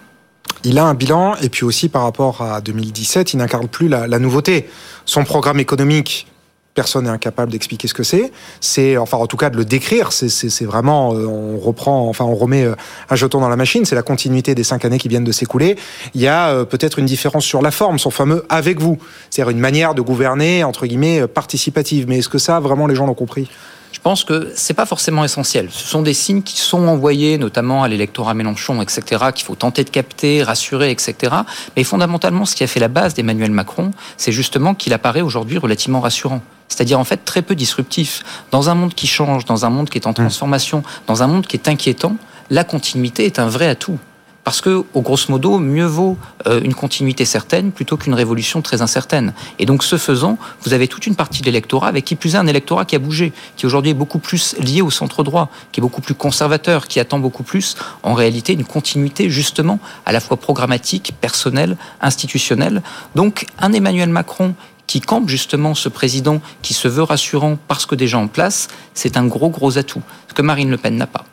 il a un bilan, et puis aussi par rapport à 2017, il n'incarne plus la, nouveauté. Son programme économique, personne n'est incapable d'expliquer ce que c'est. C'est, enfin, en tout cas, de le décrire. C'est vraiment, euh, on reprend, enfin, on remet euh, un jeton dans la machine. C'est la continuité des cinq années qui viennent de s'écouler. Il y a euh, peut-être une différence sur la forme, son fameux avec vous. C'est-à-dire une manière de gouverner, entre guillemets, participative. Mais est-ce que ça, vraiment, les gens l'ont compris? Je pense que c'est pas forcément essentiel. Ce sont des signes qui sont envoyés, notamment à l'électorat Mélenchon, etc., qu'il faut tenter de capter, rassurer, etc. Mais fondamentalement, ce qui a fait la base d'Emmanuel Macron, c'est justement qu'il apparaît aujourd'hui relativement rassurant. C'est-à-dire en fait très peu disruptif. Dans un monde qui change, dans un monde qui est en mmh. transformation, dans un monde qui est inquiétant, la continuité est un vrai atout Parce que, au grosso modo, mieux vaut euh, une continuité certaine plutôt qu'une révolution très incertaine. Et donc, ce faisant, vous avez toute une partie de l'électorat, avec qui plus est un électorat qui a bougé, qui aujourd'hui est beaucoup plus lié au centre droit, qui est beaucoup plus conservateur, qui attend beaucoup plus, en réalité, une continuité justement à la fois programmatique, personnelle, institutionnelle. Donc, un Emmanuel Macron qui campe justement ce président qui se veut rassurant parce que déjà en place, c'est un gros gros atout, que Marine Le Pen n'a pas.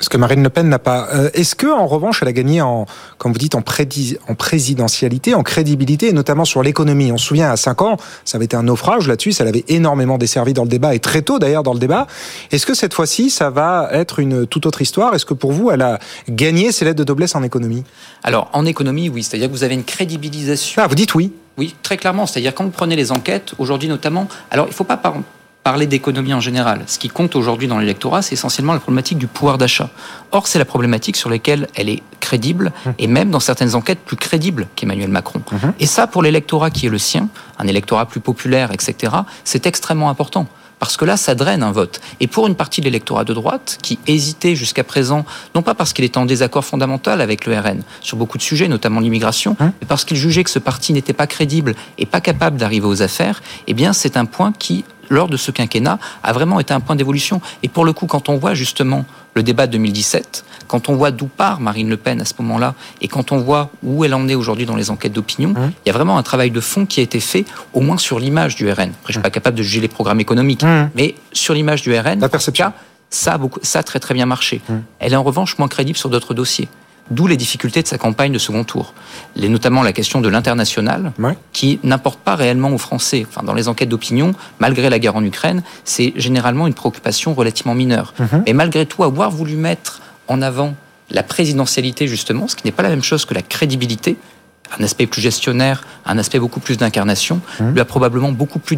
Ce que Marine Le Pen n'a pas. Euh, est-ce que, en revanche, elle a gagné en, comme vous dites, en, en présidentialité, en crédibilité, et notamment sur l'économie? On se souvient, à 5 ans, ça avait été un naufrage là-dessus, ça l'avait énormément desservi dans le débat, et très tôt d'ailleurs dans le débat. Est-ce que cette fois-ci, ça va être une toute autre histoire? Est-ce que pour vous, elle a gagné ses lettres de noblesse en économie? Alors, en économie, oui. C'est-à-dire que vous avez une crédibilisation. Ah, vous dites oui oui, très clairement. C'est-à-dire quand vous prenez les enquêtes, aujourd'hui notamment, alors il ne faut pas parler d'économie en général. Ce qui compte aujourd'hui dans l'électorat, c'est essentiellement la problématique du pouvoir d'achat. Or, c'est la problématique sur laquelle elle est crédible, mmh. et même dans certaines enquêtes plus crédibles qu'Emmanuel Macron. Mmh. Et ça, pour l'électorat qui est le sien, un électorat plus populaire, etc., c'est extrêmement important parce que là, ça draine un vote. Et pour une partie de l'électorat de droite, qui hésitait jusqu'à présent, non pas parce qu'il était en désaccord fondamental avec le RN sur beaucoup de sujets, notamment l'immigration, hein mais parce qu'il jugeait que ce parti n'était pas crédible et pas capable d'arriver aux affaires, eh bien, c'est un point qui lors de ce quinquennat, a vraiment été un point d'évolution. Et pour le coup, quand on voit justement le débat de 2017, quand on voit d'où part Marine Le Pen à ce moment-là, et quand on voit où elle en est aujourd'hui dans les enquêtes d'opinion, mmh. il y a vraiment un travail de fond qui a été fait, au moins sur l'image du RN. Après, je ne suis pas capable de juger les programmes économiques, mmh. mais sur l'image du RN, La perception. ça, a beaucoup, ça a très très bien marché. Mmh. Elle est en revanche moins crédible sur d'autres dossiers. D'où les difficultés de sa campagne de second tour. Les, notamment la question de l'international, qui n'importe pas réellement aux Français. Enfin, dans les enquêtes d'opinion, malgré la guerre en Ukraine, c'est généralement une préoccupation relativement mineure. Mhm. Mais malgré tout, avoir voulu mettre en avant la présidentialité, justement, ce qui n'est pas la même chose que la crédibilité, un aspect plus gestionnaire, un aspect beaucoup plus d'incarnation, mhm. lui a probablement beaucoup, plus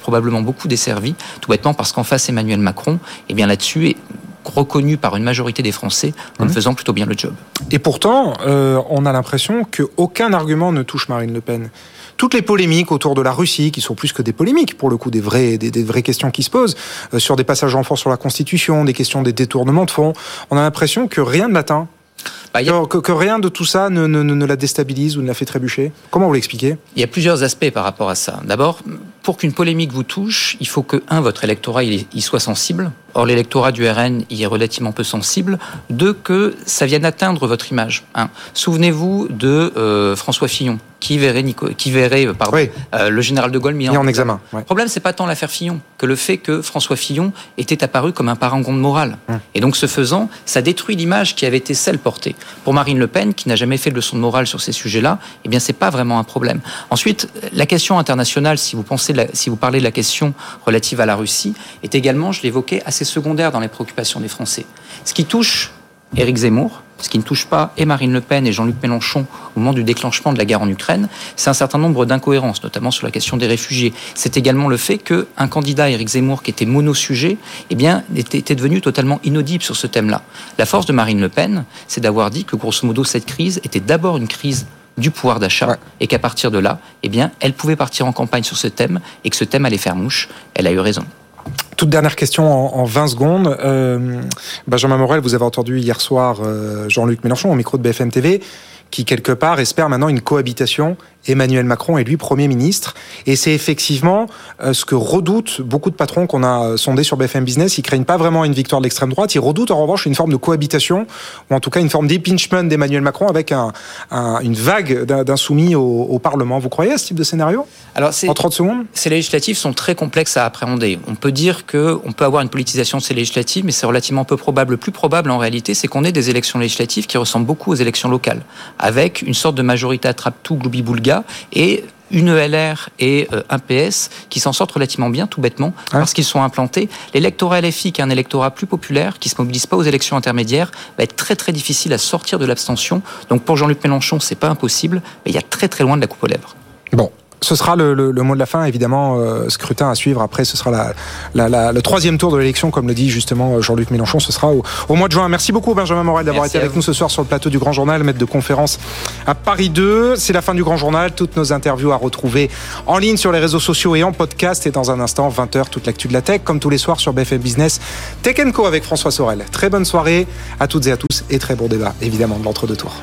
probablement beaucoup desservi, tout bêtement parce qu'en face, Emmanuel Macron, et eh bien là-dessus, reconnu par une majorité des Français comme mmh. faisant plutôt bien le job. Et pourtant, euh, on a l'impression qu'aucun argument ne touche Marine Le Pen toutes les polémiques autour de la Russie, qui sont plus que des polémiques, pour le coup, des vraies, des, vraies questions qui se posent, euh, sur des passages en force sur la Constitution, des questions des détournements de fonds, on a l'impression que rien ne l'atteint. Bah, que, rien de tout ça ne, ne, ne, la déstabilise ou ne la fait trébucher Comment vous l'expliquez? Il y a plusieurs aspects par rapport à ça. D'abord, pour qu'une polémique vous touche, il faut que, un, votre électorat il soit sensible. Or, l'électorat du RN y est relativement peu sensible. Deux, que ça vienne atteindre votre image. Souvenez-vous de euh, François Fillon, qui verrait, qui verrait euh, pardon, euh, le général de Gaulle mis, en, examen. Le problème, c'est pas tant l'affaire Fillon que le fait que François Fillon était apparu comme un parangon de morale. Hum. Et donc, ce faisant, ça détruit l'image qui avait été celle portée. Pour Marine Le Pen, qui n'a jamais fait de leçon de morale sur ces sujets-là, eh bien, c'est pas vraiment un problème. Ensuite, la question internationale, si vous pensez, si vous parlez de la question relative à la Russie, est également, je l'évoquais, assez secondaire dans les préoccupations des Français. Ce qui touche Éric Zemmour, ce qui ne touche pas et Marine Le Pen et Jean-Luc Mélenchon au moment du déclenchement de la guerre en Ukraine, c'est un certain nombre d'incohérences, notamment sur la question des réfugiés. C'est également le fait qu'un candidat, Éric Zemmour, qui était monosujet, eh bien, était, devenu totalement inaudible sur ce thème-là. La force de Marine Le Pen, c'est d'avoir dit que, grosso modo, cette crise était d'abord une crise du pouvoir d'achat et qu'à partir de là, eh bien, elle pouvait partir en campagne sur ce thème et que ce thème allait faire mouche. Elle a eu raison. Toute dernière question en, 20 secondes. Euh, Benjamin Morel, vous avez entendu hier soir euh, Jean-Luc Mélenchon au micro de BFM TV qui quelque part espère maintenant une cohabitation Emmanuel Macron est lui Premier ministre. Et c'est effectivement euh, ce que redoutent beaucoup de patrons qu'on a sondés sur BFM Business. Ils craignent pas vraiment une victoire de l'extrême droite. Ils redoutent en revanche une forme de cohabitation, ou en tout cas une forme d'impeachment d'Emmanuel Macron avec un, une vague d'insoumis au, au, Parlement. Vous croyez à ce type de scénario? Alors, En 30 secondes? Ces législatives sont très complexes à appréhender. On peut dire qu'on peut avoir une politisation de ces législatives, mais c'est relativement peu probable. Le plus probable en réalité, c'est qu'on ait des élections législatives qui ressemblent beaucoup aux élections locales, avec une sorte de majorité attrape-tout, gloubi-boulga, et une ELR et euh, un PS qui s'en sortent relativement bien, tout bêtement, parce qu'ils sont implantés. L'électorat LFI, qui est un électorat plus populaire, qui se mobilise pas aux élections intermédiaires, va être très très difficile à sortir de l'abstention. Donc pour Jean-Luc Mélenchon, c'est pas impossible, mais il y a très très loin de la coupe aux lèvres. Bon, Ce sera le, mot de la fin, évidemment, euh, scrutin à suivre. Après, ce sera la, le troisième tour de l'élection, comme le dit justement Jean-Luc Mélenchon. Ce sera au, mois de juin. Merci beaucoup, Benjamin Morel, d'avoir été avec nous ce soir sur le plateau du Grand Journal, maître de conférence à Paris 2. C'est la fin du Grand Journal. Toutes nos interviews à retrouver en ligne sur les réseaux sociaux et en podcast. Et dans un instant, 20h, toute l'actu de la tech, comme tous les soirs sur BFM Business. Tech Co avec François Sorel. Très bonne soirée à toutes et à tous et très bon débat, évidemment, de l'entre-deux tours.